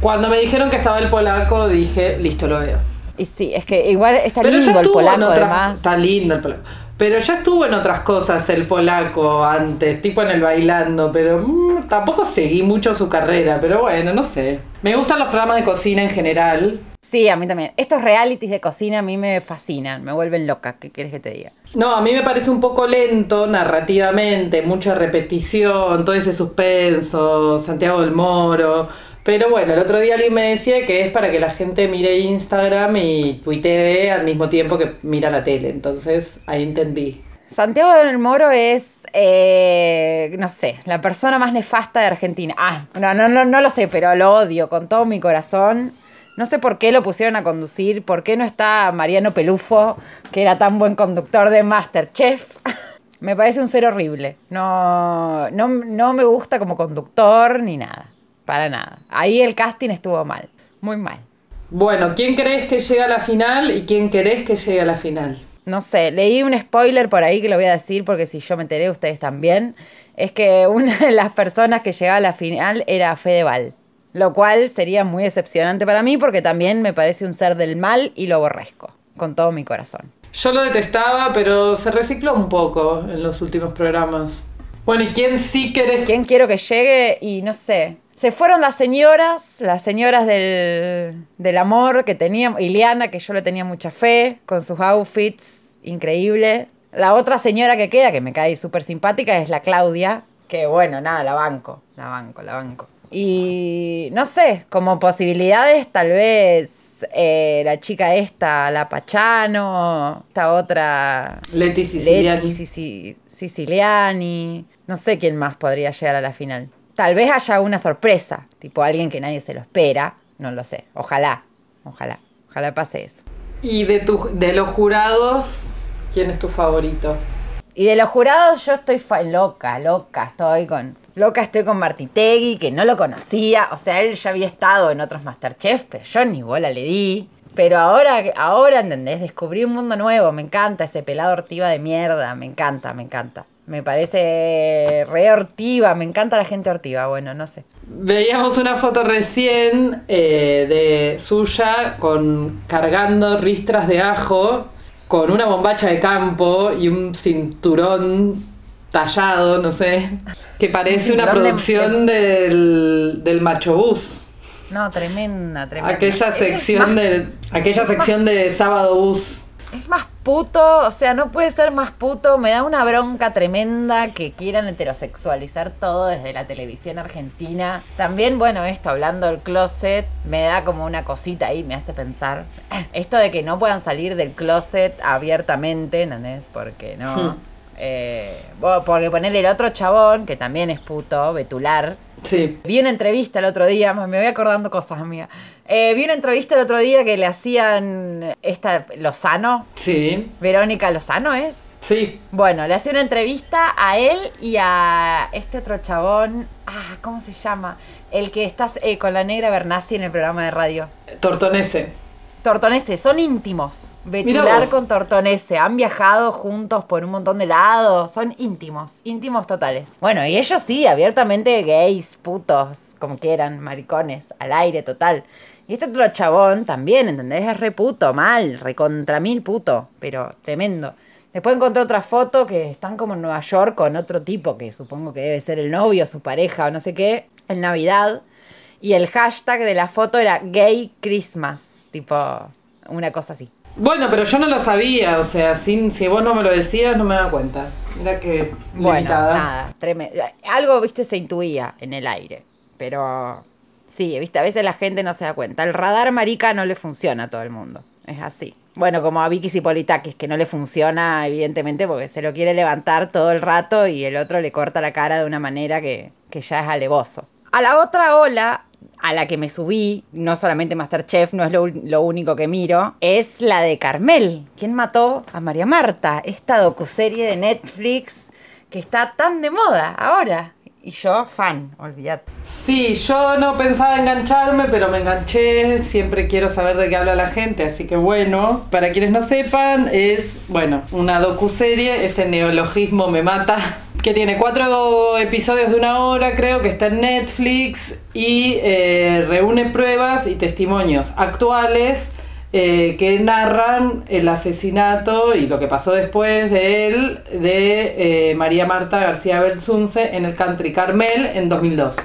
Cuando me dijeron que estaba el polaco, dije, listo, lo veo. Y sí, es que igual está Pero lindo ya el polaco otras... además. Está lindo el polaco. Pero ya estuvo en otras cosas el polaco antes, tipo en el bailando, pero mm, tampoco seguí mucho su carrera, pero bueno, no sé. Me gustan los programas de cocina en general. Sí, a mí también. Estos realities de cocina a mí me fascinan, me vuelven loca. ¿Qué quieres que te diga? No, a mí me parece un poco lento narrativamente, mucha repetición, todo ese suspenso, Santiago del Moro. Pero bueno, el otro día alguien me decía que es para que la gente mire Instagram y tuitee al mismo tiempo que mira la tele. Entonces ahí entendí. Santiago del Moro es, eh, no sé, la persona más nefasta de Argentina. Ah, no, no, no, no lo sé, pero lo odio con todo mi corazón. No sé por qué lo pusieron a conducir, por qué no está Mariano Pelufo, que era tan buen conductor de Masterchef. [laughs] me parece un ser horrible. No, no, no me gusta como conductor ni nada, para nada. Ahí el casting estuvo mal, muy mal. Bueno, ¿quién crees que llega a la final y quién querés que llegue a la final? No sé, leí un spoiler por ahí que lo voy a decir porque si yo me enteré, ustedes también. Es que una de las personas que llegaba a la final era Fedeval. Lo cual sería muy decepcionante para mí porque también me parece un ser del mal y lo aborrezco. Con todo mi corazón. Yo lo detestaba, pero se recicló un poco en los últimos programas. Bueno, ¿y quién sí querés que... ¿Quién quiero que llegue? Y no sé. Se fueron las señoras, las señoras del, del amor que teníamos. Iliana, que yo le tenía mucha fe, con sus outfits, increíble. La otra señora que queda, que me cae súper simpática, es la Claudia. Que bueno, nada, la banco, la banco, la banco. Y no sé, como posibilidades, tal vez eh, la chica esta, la Pachano, esta otra... Leti Siciliani. Leti Sici- Siciliani. No sé quién más podría llegar a la final. Tal vez haya una sorpresa, tipo alguien que nadie se lo espera. No lo sé. Ojalá, ojalá, ojalá pase eso. Y de, tu, de los jurados, ¿quién es tu favorito? Y de los jurados yo estoy loca, loca, estoy con... Loca estoy con Martitegui, que no lo conocía. O sea, él ya había estado en otros Masterchef, pero yo ni bola le di. Pero ahora, ahora, ¿entendés? Descubrí un mundo nuevo, me encanta ese pelado ortiva de mierda, me encanta, me encanta. Me parece re hortiva, me encanta la gente hortiva, bueno, no sé. Veíamos una foto recién eh, de suya con cargando ristras de ajo con una bombacha de campo y un cinturón tallado, no sé, que parece Un una de- producción del, del Macho Bus. No, tremenda, tremenda. Aquella sección de aquella sección de Sábado Bus. Es más puto, o sea, no puede ser más puto. Me da una bronca tremenda que quieran heterosexualizar todo desde la televisión argentina. También, bueno, esto, hablando del closet, me da como una cosita ahí, me hace pensar. [clears throat] Esto de que no puedan salir del closet abiertamente, ¿entendés? Porque no. Hmm. Eh, bo- porque ponerle el otro chabón, que también es puto, Betular, Sí. Vi una entrevista el otro día, me voy acordando cosas, amiga. Eh, vi una entrevista el otro día que le hacían esta Lozano, Sí. Verónica Lozano es. Sí. Bueno, le hacía una entrevista a él y a este otro chabón, ah, ¿cómo se llama? El que está eh, con la negra Bernasi en el programa de radio. Tortonese. Tortonese, son íntimos. Betular con Tortonese. Han viajado juntos por un montón de lados. Son íntimos, íntimos totales. Bueno, y ellos sí, abiertamente gays, putos, como quieran, maricones, al aire total. Y este otro chabón también, ¿entendés? Es re puto, mal, re contra mil puto, pero tremendo. Después encontré otra foto que están como en Nueva York con otro tipo que supongo que debe ser el novio, su pareja o no sé qué, en Navidad. Y el hashtag de la foto era Gay Christmas. Tipo, una cosa así. Bueno, pero yo no lo sabía, o sea, sin, si vos no me lo decías, no me daba cuenta. Mira que Bueno, limitada. nada, tremendo. Algo, viste, se intuía en el aire. Pero sí, viste, a veces la gente no se da cuenta. El radar marica no le funciona a todo el mundo. Es así. Bueno, como a Vicky Cipolitakis, que no le funciona, evidentemente, porque se lo quiere levantar todo el rato y el otro le corta la cara de una manera que, que ya es alevoso. A la otra ola, a la que me subí, no solamente Masterchef, no es lo, lo único que miro, es la de Carmel. ¿Quién mató a María Marta? Esta docuserie de Netflix que está tan de moda ahora. Y yo, fan, olvídate. Sí, yo no pensaba engancharme, pero me enganché. Siempre quiero saber de qué habla la gente, así que bueno. Para quienes no sepan, es, bueno, una docuserie. Este neologismo me mata. Que tiene cuatro episodios de una hora, creo que está en Netflix. Y eh, reúne pruebas y testimonios actuales eh, que narran el asesinato y lo que pasó después de él de eh, María Marta García Belsunce en el Country Carmel en 2002.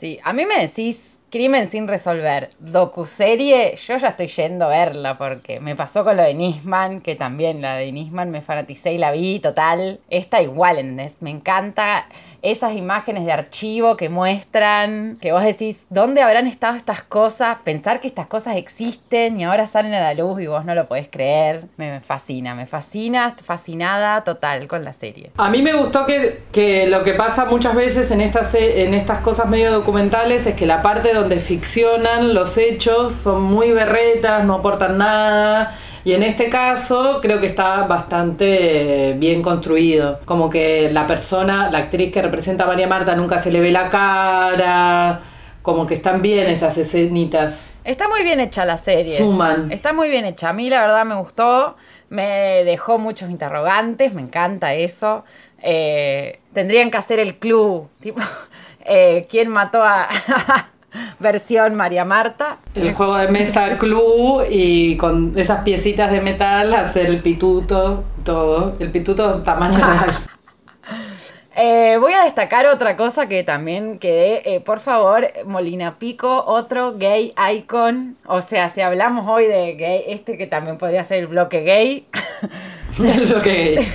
Sí, a mí me decís crimen sin resolver, docuserie, yo ya estoy yendo a verla porque me pasó con lo de Nisman, que también la de Nisman me fanaticé y la vi total. Esta igual, ¿entendés? Me encanta esas imágenes de archivo que muestran, que vos decís, ¿dónde habrán estado estas cosas? Pensar que estas cosas existen y ahora salen a la luz y vos no lo podés creer. Me fascina, me fascina, fascinada total con la serie. A mí me gustó que, que lo que pasa muchas veces en estas, en estas cosas medio documentales es que la parte donde ficcionan los hechos son muy berretas, no aportan nada. Y en este caso creo que está bastante eh, bien construido. Como que la persona, la actriz que representa a María Marta nunca se le ve la cara. Como que están bien esas escenitas. Está muy bien hecha la serie. Suman. Está muy bien hecha. A mí la verdad me gustó. Me dejó muchos interrogantes. Me encanta eso. Eh, tendrían que hacer el club. Tipo, [laughs] eh, ¿quién mató a [laughs] versión María Marta? El juego de mesa club y con esas piecitas de metal hacer el pituto, todo. El pituto tamaño [laughs] real. Eh, voy a destacar otra cosa que también quedé. eh, por favor, Molina Pico, otro gay icon. O sea, si hablamos hoy de gay, este que también podría ser el bloque gay. [laughs] Lo que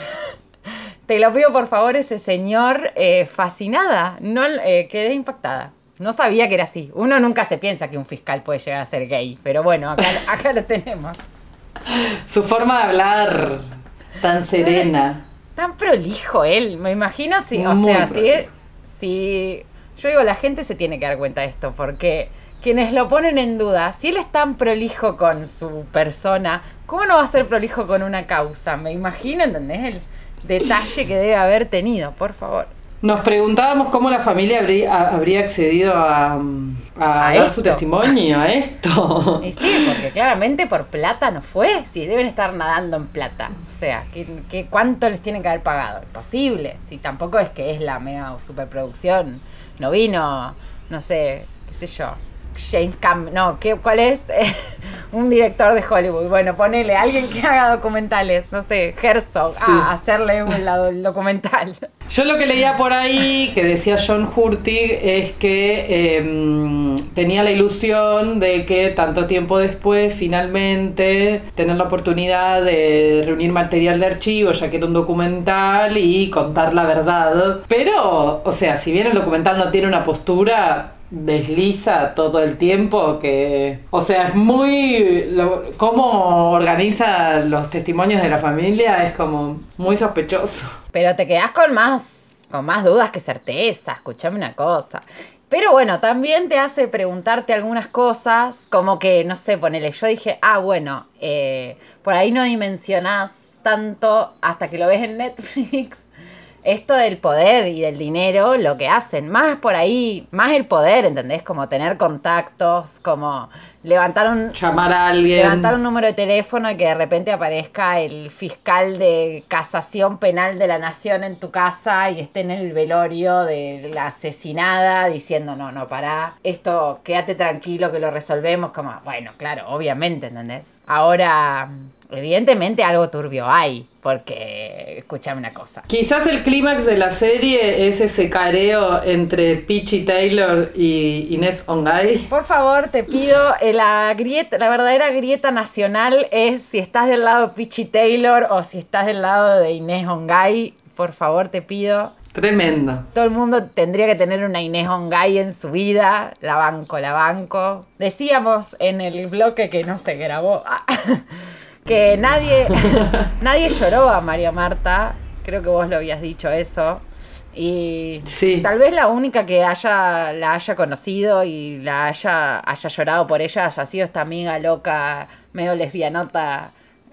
Te lo pido por favor, ese señor eh, fascinada. No, quedé impactada. No sabía que era así. Uno nunca se piensa que un fiscal puede llegar a ser gay, pero bueno, acá, [laughs] acá lo tenemos. Su forma de hablar tan serena. Tan prolijo él, me imagino si, o Muy sea, si, es- si yo digo la gente se tiene que dar cuenta de esto, porque quienes lo ponen en duda, si él es tan prolijo con su persona, ¿cómo no va a ser prolijo con una causa? Me imagino, ¿entendés? El detalle que debe haber tenido, por favor. Nos preguntábamos cómo la familia habría, habría accedido a, a A dar esto. su testimonio, a esto. [laughs] Y sí, porque claramente por plata no fue, si deben estar nadando en plata. O sea, ¿qué, qué- cuánto les tienen que haber pagado? Imposible. Si tampoco es que es la mega superproducción. No vino, no sé, qué sé yo. James Cam, no, ¿qué, ¿cuál es? [laughs] un director de Hollywood. Bueno, ponele, alguien que haga documentales, no sé, Herzog, Sí. ah, hacerle un lado el documental. [laughs] Yo lo que leía por ahí, que decía John Hurtig, es que em, tenía la ilusión de que tanto tiempo después, finalmente, tener la oportunidad de reunir material de archivo, ya que era un documental, y contar la verdad. Pero, o sea, si bien el documental no tiene una postura desliza todo el tiempo que o sea es muy lo- cómo organiza los testimonios de la familia es como muy sospechoso Pero te quedás con más, con más dudas que certeza, escuchame una cosa. Pero bueno, también te hace preguntarte algunas cosas, como que, no sé, ponele, yo dije, ah, bueno, eh, por ahí no dimensionás tanto hasta que lo ves en Netflix. Esto del poder y del dinero, lo que hacen, más por ahí, más el poder, ¿entendés? Como tener contactos, como levantar un, llamar a alguien levantar un número de teléfono y que de repente aparezca el fiscal de casación penal de la nación en tu casa y esté en el velorio de la asesinada diciendo, no, no, pará, esto quédate tranquilo que lo resolvemos, como, bueno, claro, obviamente, ¿entendés? Ahora, evidentemente algo turbio hay, porque, escúchame una cosa. Quizás el clímax de la serie es ese careo entre Peachy Taylor y Inés Ongay. Por favor, te pido, eh, la grieta, la verdadera grieta nacional es si estás del lado de Pichi Taylor o si estás del lado de Inés Ongay. Por favor, te pido. Tremendo. Todo el mundo tendría que tener una Inés Ongay en su vida. La banco, la banco. Decíamos en el bloque que no se grabó [laughs] que nadie, [laughs] nadie lloró a María Marta. Creo que vos lo habías dicho eso. Y Sí. tal vez la única que haya, la haya conocido y la haya, haya llorado por ella haya sido esta amiga loca, medio lesbianota,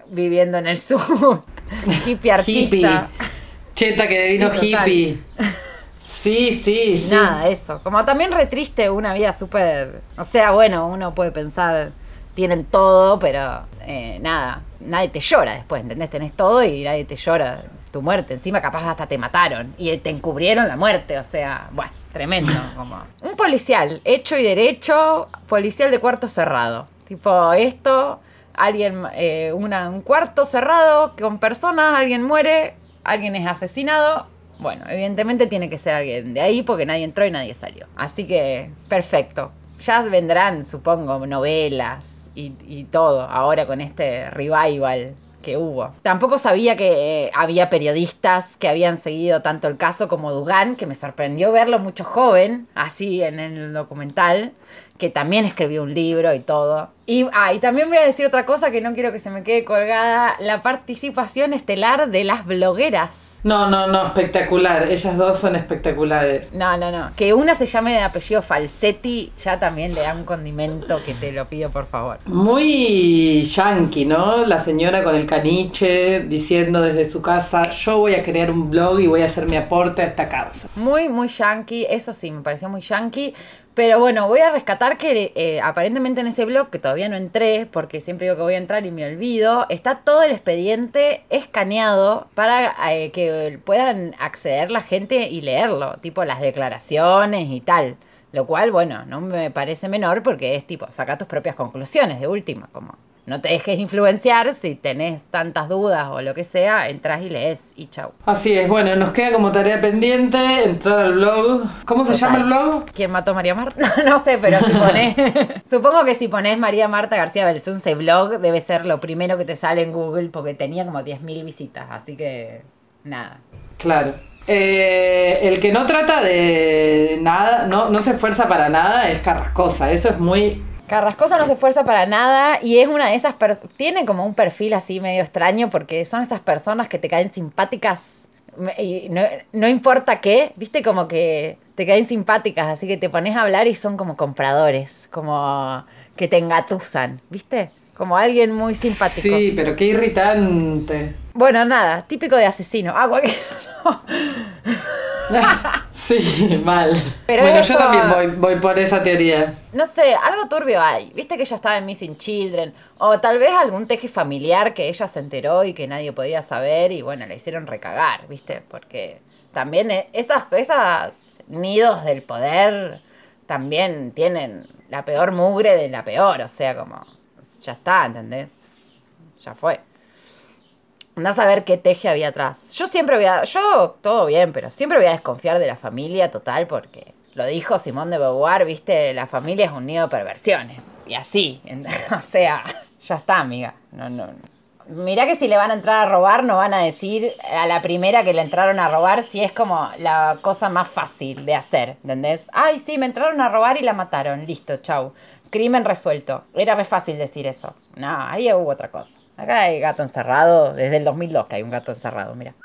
viviendo en el sur. [laughs] Hippie artista. Hippie. Cheta que vino Sí, hippie. [laughs] Sí, sí, sí. Nada, eso. Como también re triste una vida súper. O sea, bueno, uno puede pensar, tienen todo, pero eh, nada, nadie te llora después, ¿entendés? Tenés todo y nadie te llora tu muerte. Encima, capaz hasta te mataron y te encubrieron la muerte. O sea, bueno, tremendo. [laughs] Como un policial, hecho y derecho, policial de cuarto cerrado. Tipo, esto, alguien, eh, una, un cuarto cerrado con personas, alguien muere, alguien es asesinado. Bueno, evidentemente tiene que ser alguien de ahí porque nadie entró y nadie salió. Así que, perfecto. Ya vendrán, supongo, novelas y, y todo ahora con este revival que hubo. Tampoco sabía que eh, había periodistas que habían seguido tanto el caso como Dugan, que me sorprendió verlo mucho joven, así en el documental, que también escribió un libro y todo. Y, ah, y también voy a decir otra cosa que no quiero que se me quede colgada, la participación estelar de las blogueras. No, no, no, espectacular. Ellas dos son espectaculares. No, no, no. Que una se llame de apellido Falsetti ya también le da un condimento que te lo pido por favor. Muy yankee, ¿no? La señora con el caniche diciendo desde su casa, yo voy a crear un blog y voy a hacer mi aporte a esta causa. Muy, muy yankee, eso sí, me pareció muy yankee. Pero bueno, voy a rescatar que eh, aparentemente en ese blog, que todavía no entré, porque siempre digo que voy a entrar y me olvido, está todo el expediente escaneado para eh, que puedan acceder la gente y leerlo, tipo las declaraciones y tal. Lo cual, bueno, no me parece menor porque es tipo, saca tus propias conclusiones de última, como no te dejes influenciar si tenés tantas dudas o lo que sea, entras y lees y chau. Así es, bueno, nos queda como tarea pendiente entrar al blog. ¿Cómo se llama el blog? ¿Quién mató a María Marta? [laughs] no sé, pero si pones. [laughs] Supongo que si pones María Marta García Belsunce blog, debe ser lo primero que te sale en Google porque tenía como 10.000 visitas. Así que nada. Claro. Eh, el que no trata de nada, no, no se esfuerza para nada, es Carrascosa. Eso es muy. Carrascosa no se esfuerza para nada y es una de esas personas, tiene como un perfil así medio extraño porque son esas personas que te caen simpáticas y no, no importa qué, viste como que te caen simpáticas, así que te pones a hablar y son como compradores, como que te engatusan, viste, como alguien muy simpático. Sí, pero qué irritante. Bueno, nada, típico de asesino. Ah, cualquier... [laughs] sí, mal. Pero bueno, yo también voy, voy por esa teoría. No sé, algo turbio hay. Viste que ella estaba en Missing Children. O tal vez algún teje familiar que ella se enteró y que nadie podía saber. Y bueno, le hicieron recagar, ¿viste? Porque también e- esas, esas nidos del poder también tienen la peor mugre de la peor. O sea, como. Ya está, ¿entendés? Ya fue. Andás a ver qué teje había atrás. Yo siempre voy a. Yo, todo bien, pero siempre voy a desconfiar de la familia total porque lo dijo Simón de Beauvoir, viste, la familia es un nido de perversiones. Y así. [laughs] o sea, ya está, amiga. No, no. Mirá que si le van a entrar a robar, no van a decir a la primera que le entraron a robar si es como la cosa más fácil de hacer, ¿entendés? Ay, sí, me entraron a robar y la mataron. Listo, chau. Crimen resuelto. Era re fácil decir eso. No, ahí hubo otra cosa. Acá hay gato encerrado, desde el 2002 que hay un gato encerrado, mira.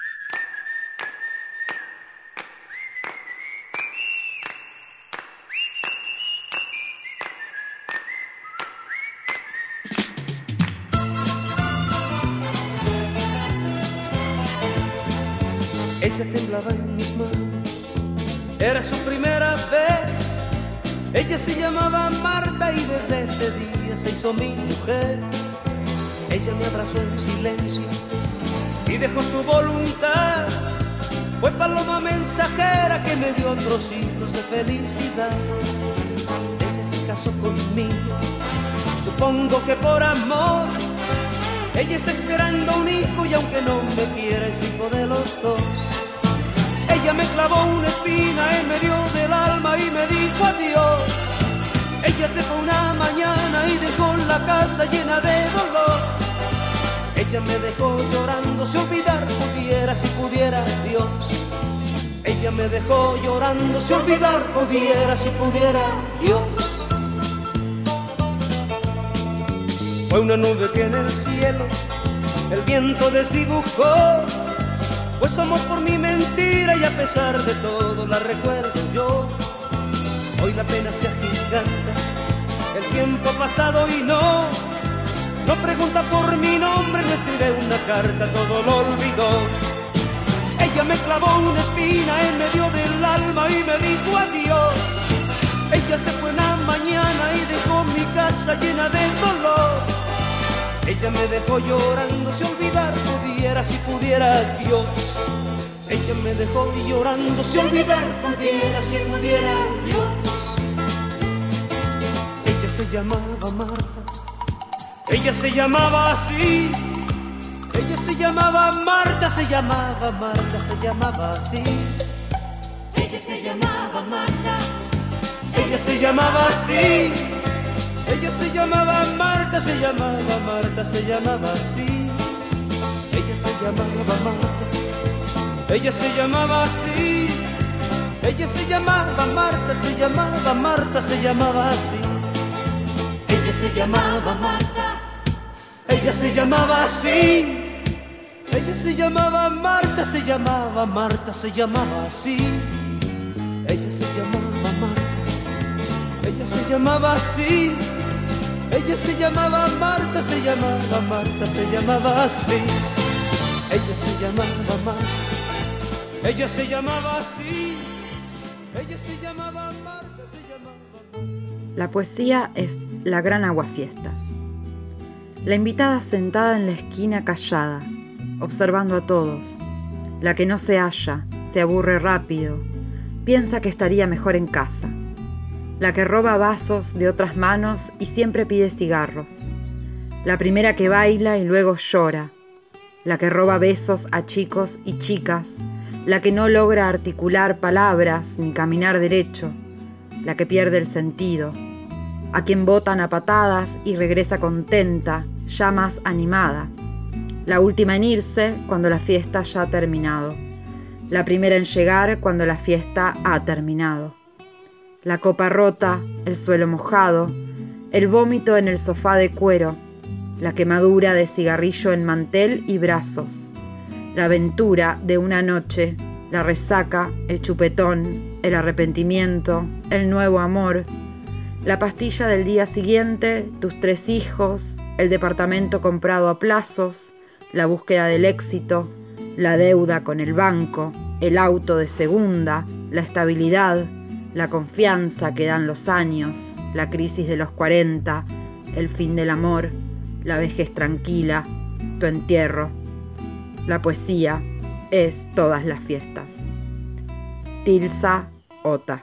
Ella temblaba en mis manos, era su primera vez. Ella se llamaba Marta y desde ese día se hizo mi mujer. Ella me abrazó en silencio y dejó su voluntad. Fue paloma mensajera que me dio trocitos de felicidad. Ella se casó conmigo, supongo que por amor. Ella está esperando un hijo y aunque no me quiera es hijo de los dos. Ella me clavó una espina en medio del alma y me dijo adiós. Ella se fue una mañana y dejó la casa llena de dolor. Ella me dejó llorando, si olvidar pudiera, si pudiera Dios. Ella me dejó llorando, si olvidar pudiera, si pudiera Dios. Fue una nube que en el cielo el viento desdibujó. Pues somos por mi mentira y a pesar de todo la recuerdo yo. Hoy la pena se agiganta, el tiempo ha pasado y no. No pregunta por mi nombre, no escribe una carta, todo lo olvidó. Ella me clavó una espina en medio del alma y me dijo adiós. Ella se fue una mañana y dejó mi casa llena de dolor. Ella me dejó llorando, si olvidar pudiera, si pudiera Dios. Ella me dejó llorando, si olvidar pudiera, si pudiera Dios. Se llamaba Marta, ella se llamaba así. Ella se llamaba Marta, se llamaba Marta, se llamaba así. Ella se llamaba Marta, ella se llamaba así. Ella se llamaba Marta, se llamaba Marta, se llamaba así. Ella se llamaba Marta, ella se llamaba así. Ella se llamaba Marta, se llamaba Marta, se llamaba así. Ella se llamaba Marta, ella se llamaba así. Ella se llamaba Marta, se llamaba Marta, se llamaba así. Ella se llamaba Marta, ella se llamaba así. Ella se llamaba Marta, se llamaba Marta, se llamaba así. Ella se llamaba Marta, ella se llamaba así. Ella se llamaba Marta, se llamaba La poesía es la gran aguafiestas. La invitada sentada en la esquina callada, observando a todos. La que no se halla, se aburre rápido, piensa que estaría mejor en casa. La que roba vasos de otras manos y siempre pide cigarros. La primera que baila y luego llora. La que roba besos a chicos y chicas. La que no logra articular palabras ni caminar derecho. La que pierde el sentido. A quien botan a patadas y regresa contenta, ya más animada. La última en irse cuando la fiesta ya ha terminado. La primera en llegar cuando la fiesta ha terminado. La copa rota, el suelo mojado, el vómito en el sofá de cuero, la quemadura de cigarrillo en mantel y brazos, la aventura de una noche, la resaca, el chupetón, el arrepentimiento, el nuevo amor, la pastilla del día siguiente, tus tres hijos, el departamento comprado a plazos, la búsqueda del éxito, la deuda con el banco, el auto de segunda, la estabilidad, la confianza que dan los años, la crisis de los 40, el fin del amor, la vejez tranquila, tu entierro. La poesía es todas las fiestas. Tilsa Ota.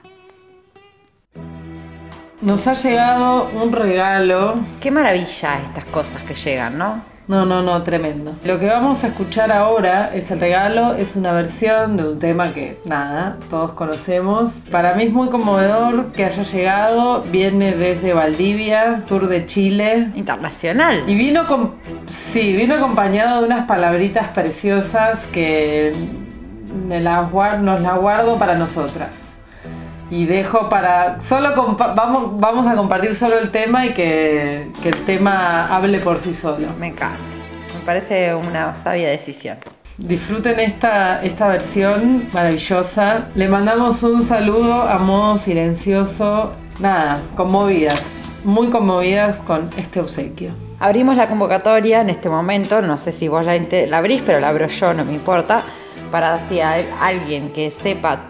Nos ha llegado un regalo. Qué maravilla estas cosas que llegan, ¿no? No, no, no, tremendo. Lo que vamos a escuchar ahora es el regalo, es una versión de un tema que, nada, todos conocemos. Para mí es muy conmovedor que haya llegado, viene desde Valdivia, sur de Chile. Internacional. Y vino con, sí, vino acompañado de unas palabritas preciosas que me las guar- nos las guardo para nosotras. Y dejo para. Solo vamos, vamos a compartir solo el tema y que, que el tema hable por sí solo. Me encanta. Me parece una sabia decisión. Disfruten esta, esta versión maravillosa. Le mandamos un saludo a modo silencioso. Nada, conmovidas. Muy conmovidas con este obsequio. Abrimos la convocatoria en este momento, no sé si vos la, la abrís, pero la abro yo, no me importa, para si hay alguien que sepa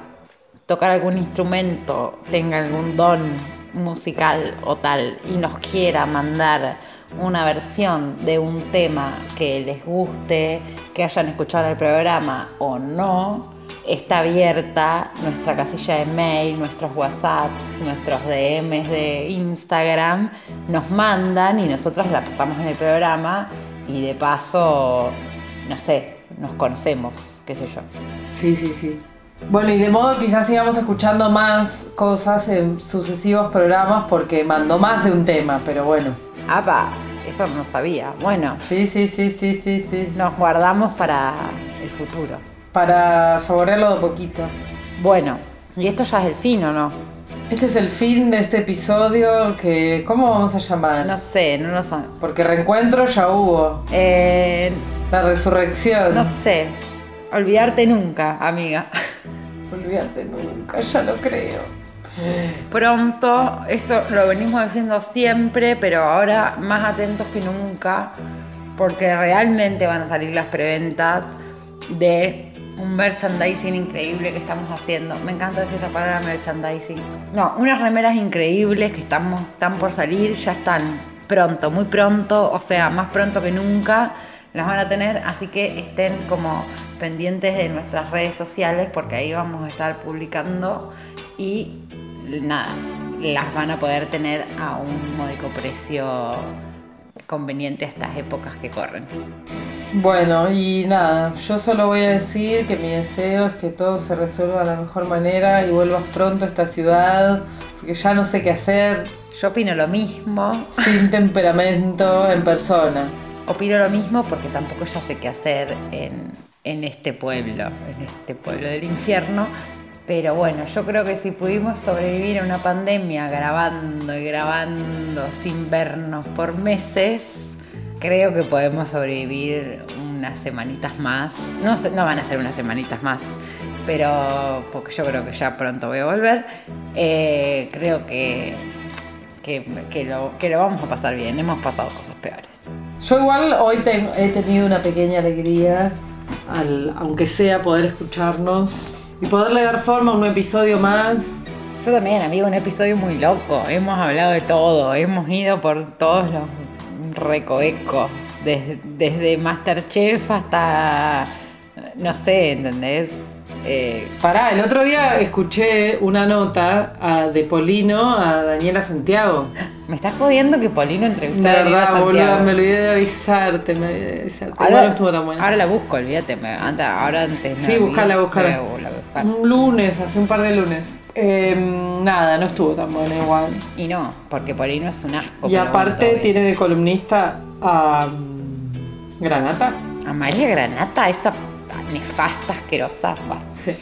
tocar algún instrumento, tenga algún don musical o tal, y nos quiera mandar una versión de un tema que les guste, que hayan escuchado en el programa o no, está abierta nuestra casilla de mail, nuestros WhatsApps, nuestros DMs de Instagram, nos mandan y nosotros la pasamos en el programa y de paso, no sé, nos conocemos, qué sé yo. Sí, sí, sí. Bueno, y de modo quizás sigamos escuchando más cosas en sucesivos programas porque mandó más de un tema, pero bueno. ¡Apa! Eso no sabía. Bueno, Sí, sí, sí, sí, sí, sí. nos guardamos para el futuro. Para saborearlo de poquito. Bueno, y esto ya es el fin, ¿o no? Este es el fin de este episodio que... ¿Cómo vamos a llamar? No sé, no lo sé. Porque reencuentro ya hubo. Eh, La resurrección. no sé. Olvidarte nunca, amiga. Olvídate nunca, ya lo creo. Pronto, esto lo venimos haciendo siempre, pero ahora más atentos que nunca, porque realmente van a salir las preventas de un merchandising increíble que estamos haciendo. Me encanta decir la palabra merchandising. No, unas remeras increíbles que estamos, están por salir, ya están pronto, muy pronto, o sea, más pronto que nunca las van a tener, así que estén como pendientes de nuestras redes sociales porque ahí vamos a estar publicando y nada, las van a poder tener a un módico precio conveniente a estas épocas que corren. Bueno, y nada, yo solo voy a decir que mi deseo es que todo se resuelva de la mejor manera y vuelvas pronto a esta ciudad, porque ya no sé qué hacer Yo opino lo mismo, sin [laughs] temperamento en persona. Opino lo mismo porque tampoco ya sé qué hacer en, este pueblo, en este pueblo del infierno. Pero bueno, yo creo que si pudimos sobrevivir a una pandemia grabando y grabando sin vernos por meses, creo que podemos sobrevivir unas semanitas más. No, van a ser unas semanitas más, pero porque yo creo que ya pronto voy a volver. Eh, creo que lo vamos a pasar bien. Hemos pasado cosas peores. Yo igual hoy he tenido una pequeña alegría, al, aunque sea poder escucharnos y poderle dar forma a un episodio más. Yo también, amigo, un episodio muy loco. Hemos hablado de todo, hemos ido por todos los recovecos, desde, desde Masterchef hasta, no sé, ¿entendés? Eh, Pará, el otro día escuché una nota a- de Polino a Daniela Santiago. me estás jodiendo que Polino entrevistó a Daniela verdad, boluda, Santiago. me olvidé de avisarte, me olvidé de avisarte. Ahora, Igual no estuvo tan buena. ahora la busco, olvídate. me- ahora antes. Sí, búscala, búscala. buscar. Un lunes, hace un par de lunes. Eh, nada, no estuvo tan buena igual. Y no, porque Polino es un asco. Y pero aparte bueno, todo tiene de columnista a mm, Granata. A María Granata, esa nefasta, asquerosa. Bueno, Sí.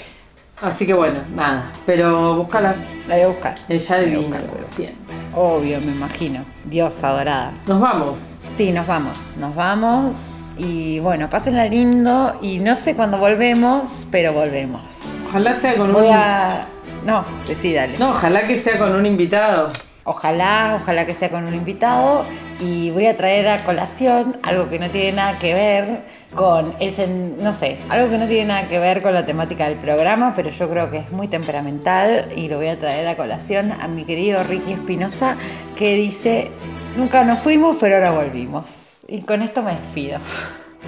Así que bueno, nada. Pero búscala. la voy a buscar. Ella a divina, siempre. Obvio, me imagino. Dios adorada. Nos vamos. Sí, nos vamos, nos vamos. Y bueno, pásenla lindo. Y no sé cuándo volvemos, pero volvemos. Ojalá sea con Voy un. a. No, decí, dale. No, ojalá que sea con un invitado. Ojalá, ojalá que sea con un invitado. Y voy a traer a colación algo que no tiene nada que ver con el. sen- No sé, algo que no tiene nada que ver con la temática del programa, pero yo creo que es muy temperamental. Y lo voy a traer a colación a mi querido Ricky Espinosa, que dice: Nunca nos fuimos, pero ahora volvimos. Y con esto me despido.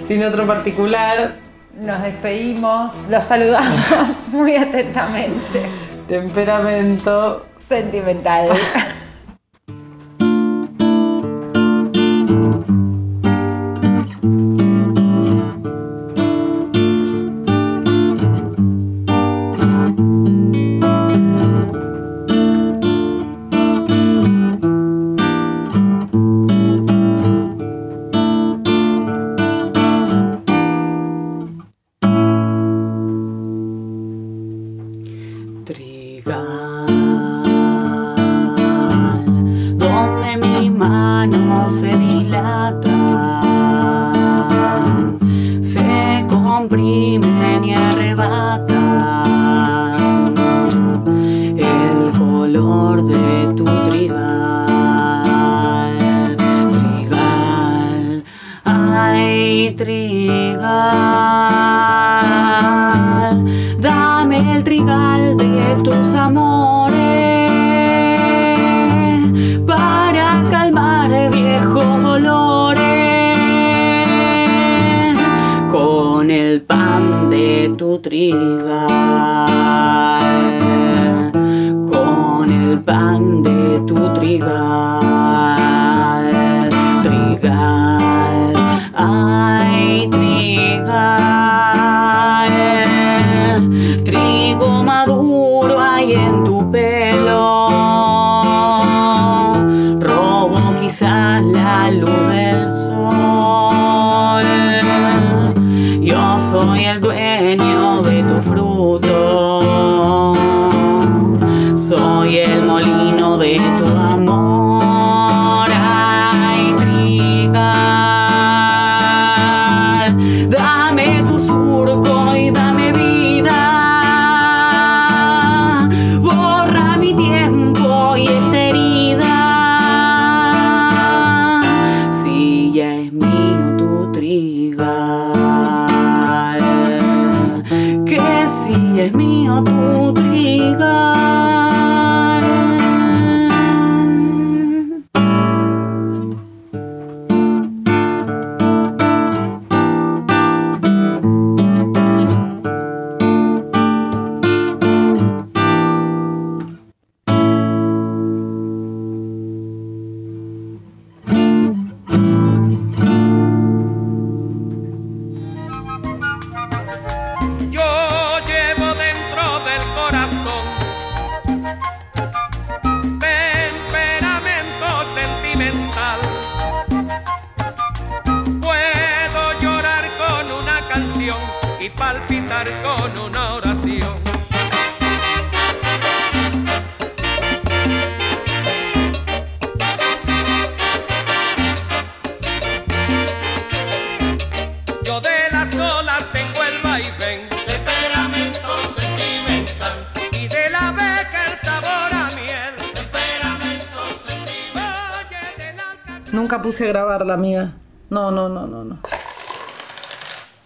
Sin otro particular, Nos despedimos, los saludamos [laughs] muy atentamente. temperamento. Sentimental. [laughs] viejos dolores con el pan de tu trigal, con el pan de tu trigal, trigal, ay trigal, trigo maduro quizás la luz mía. No, no, no, no, no.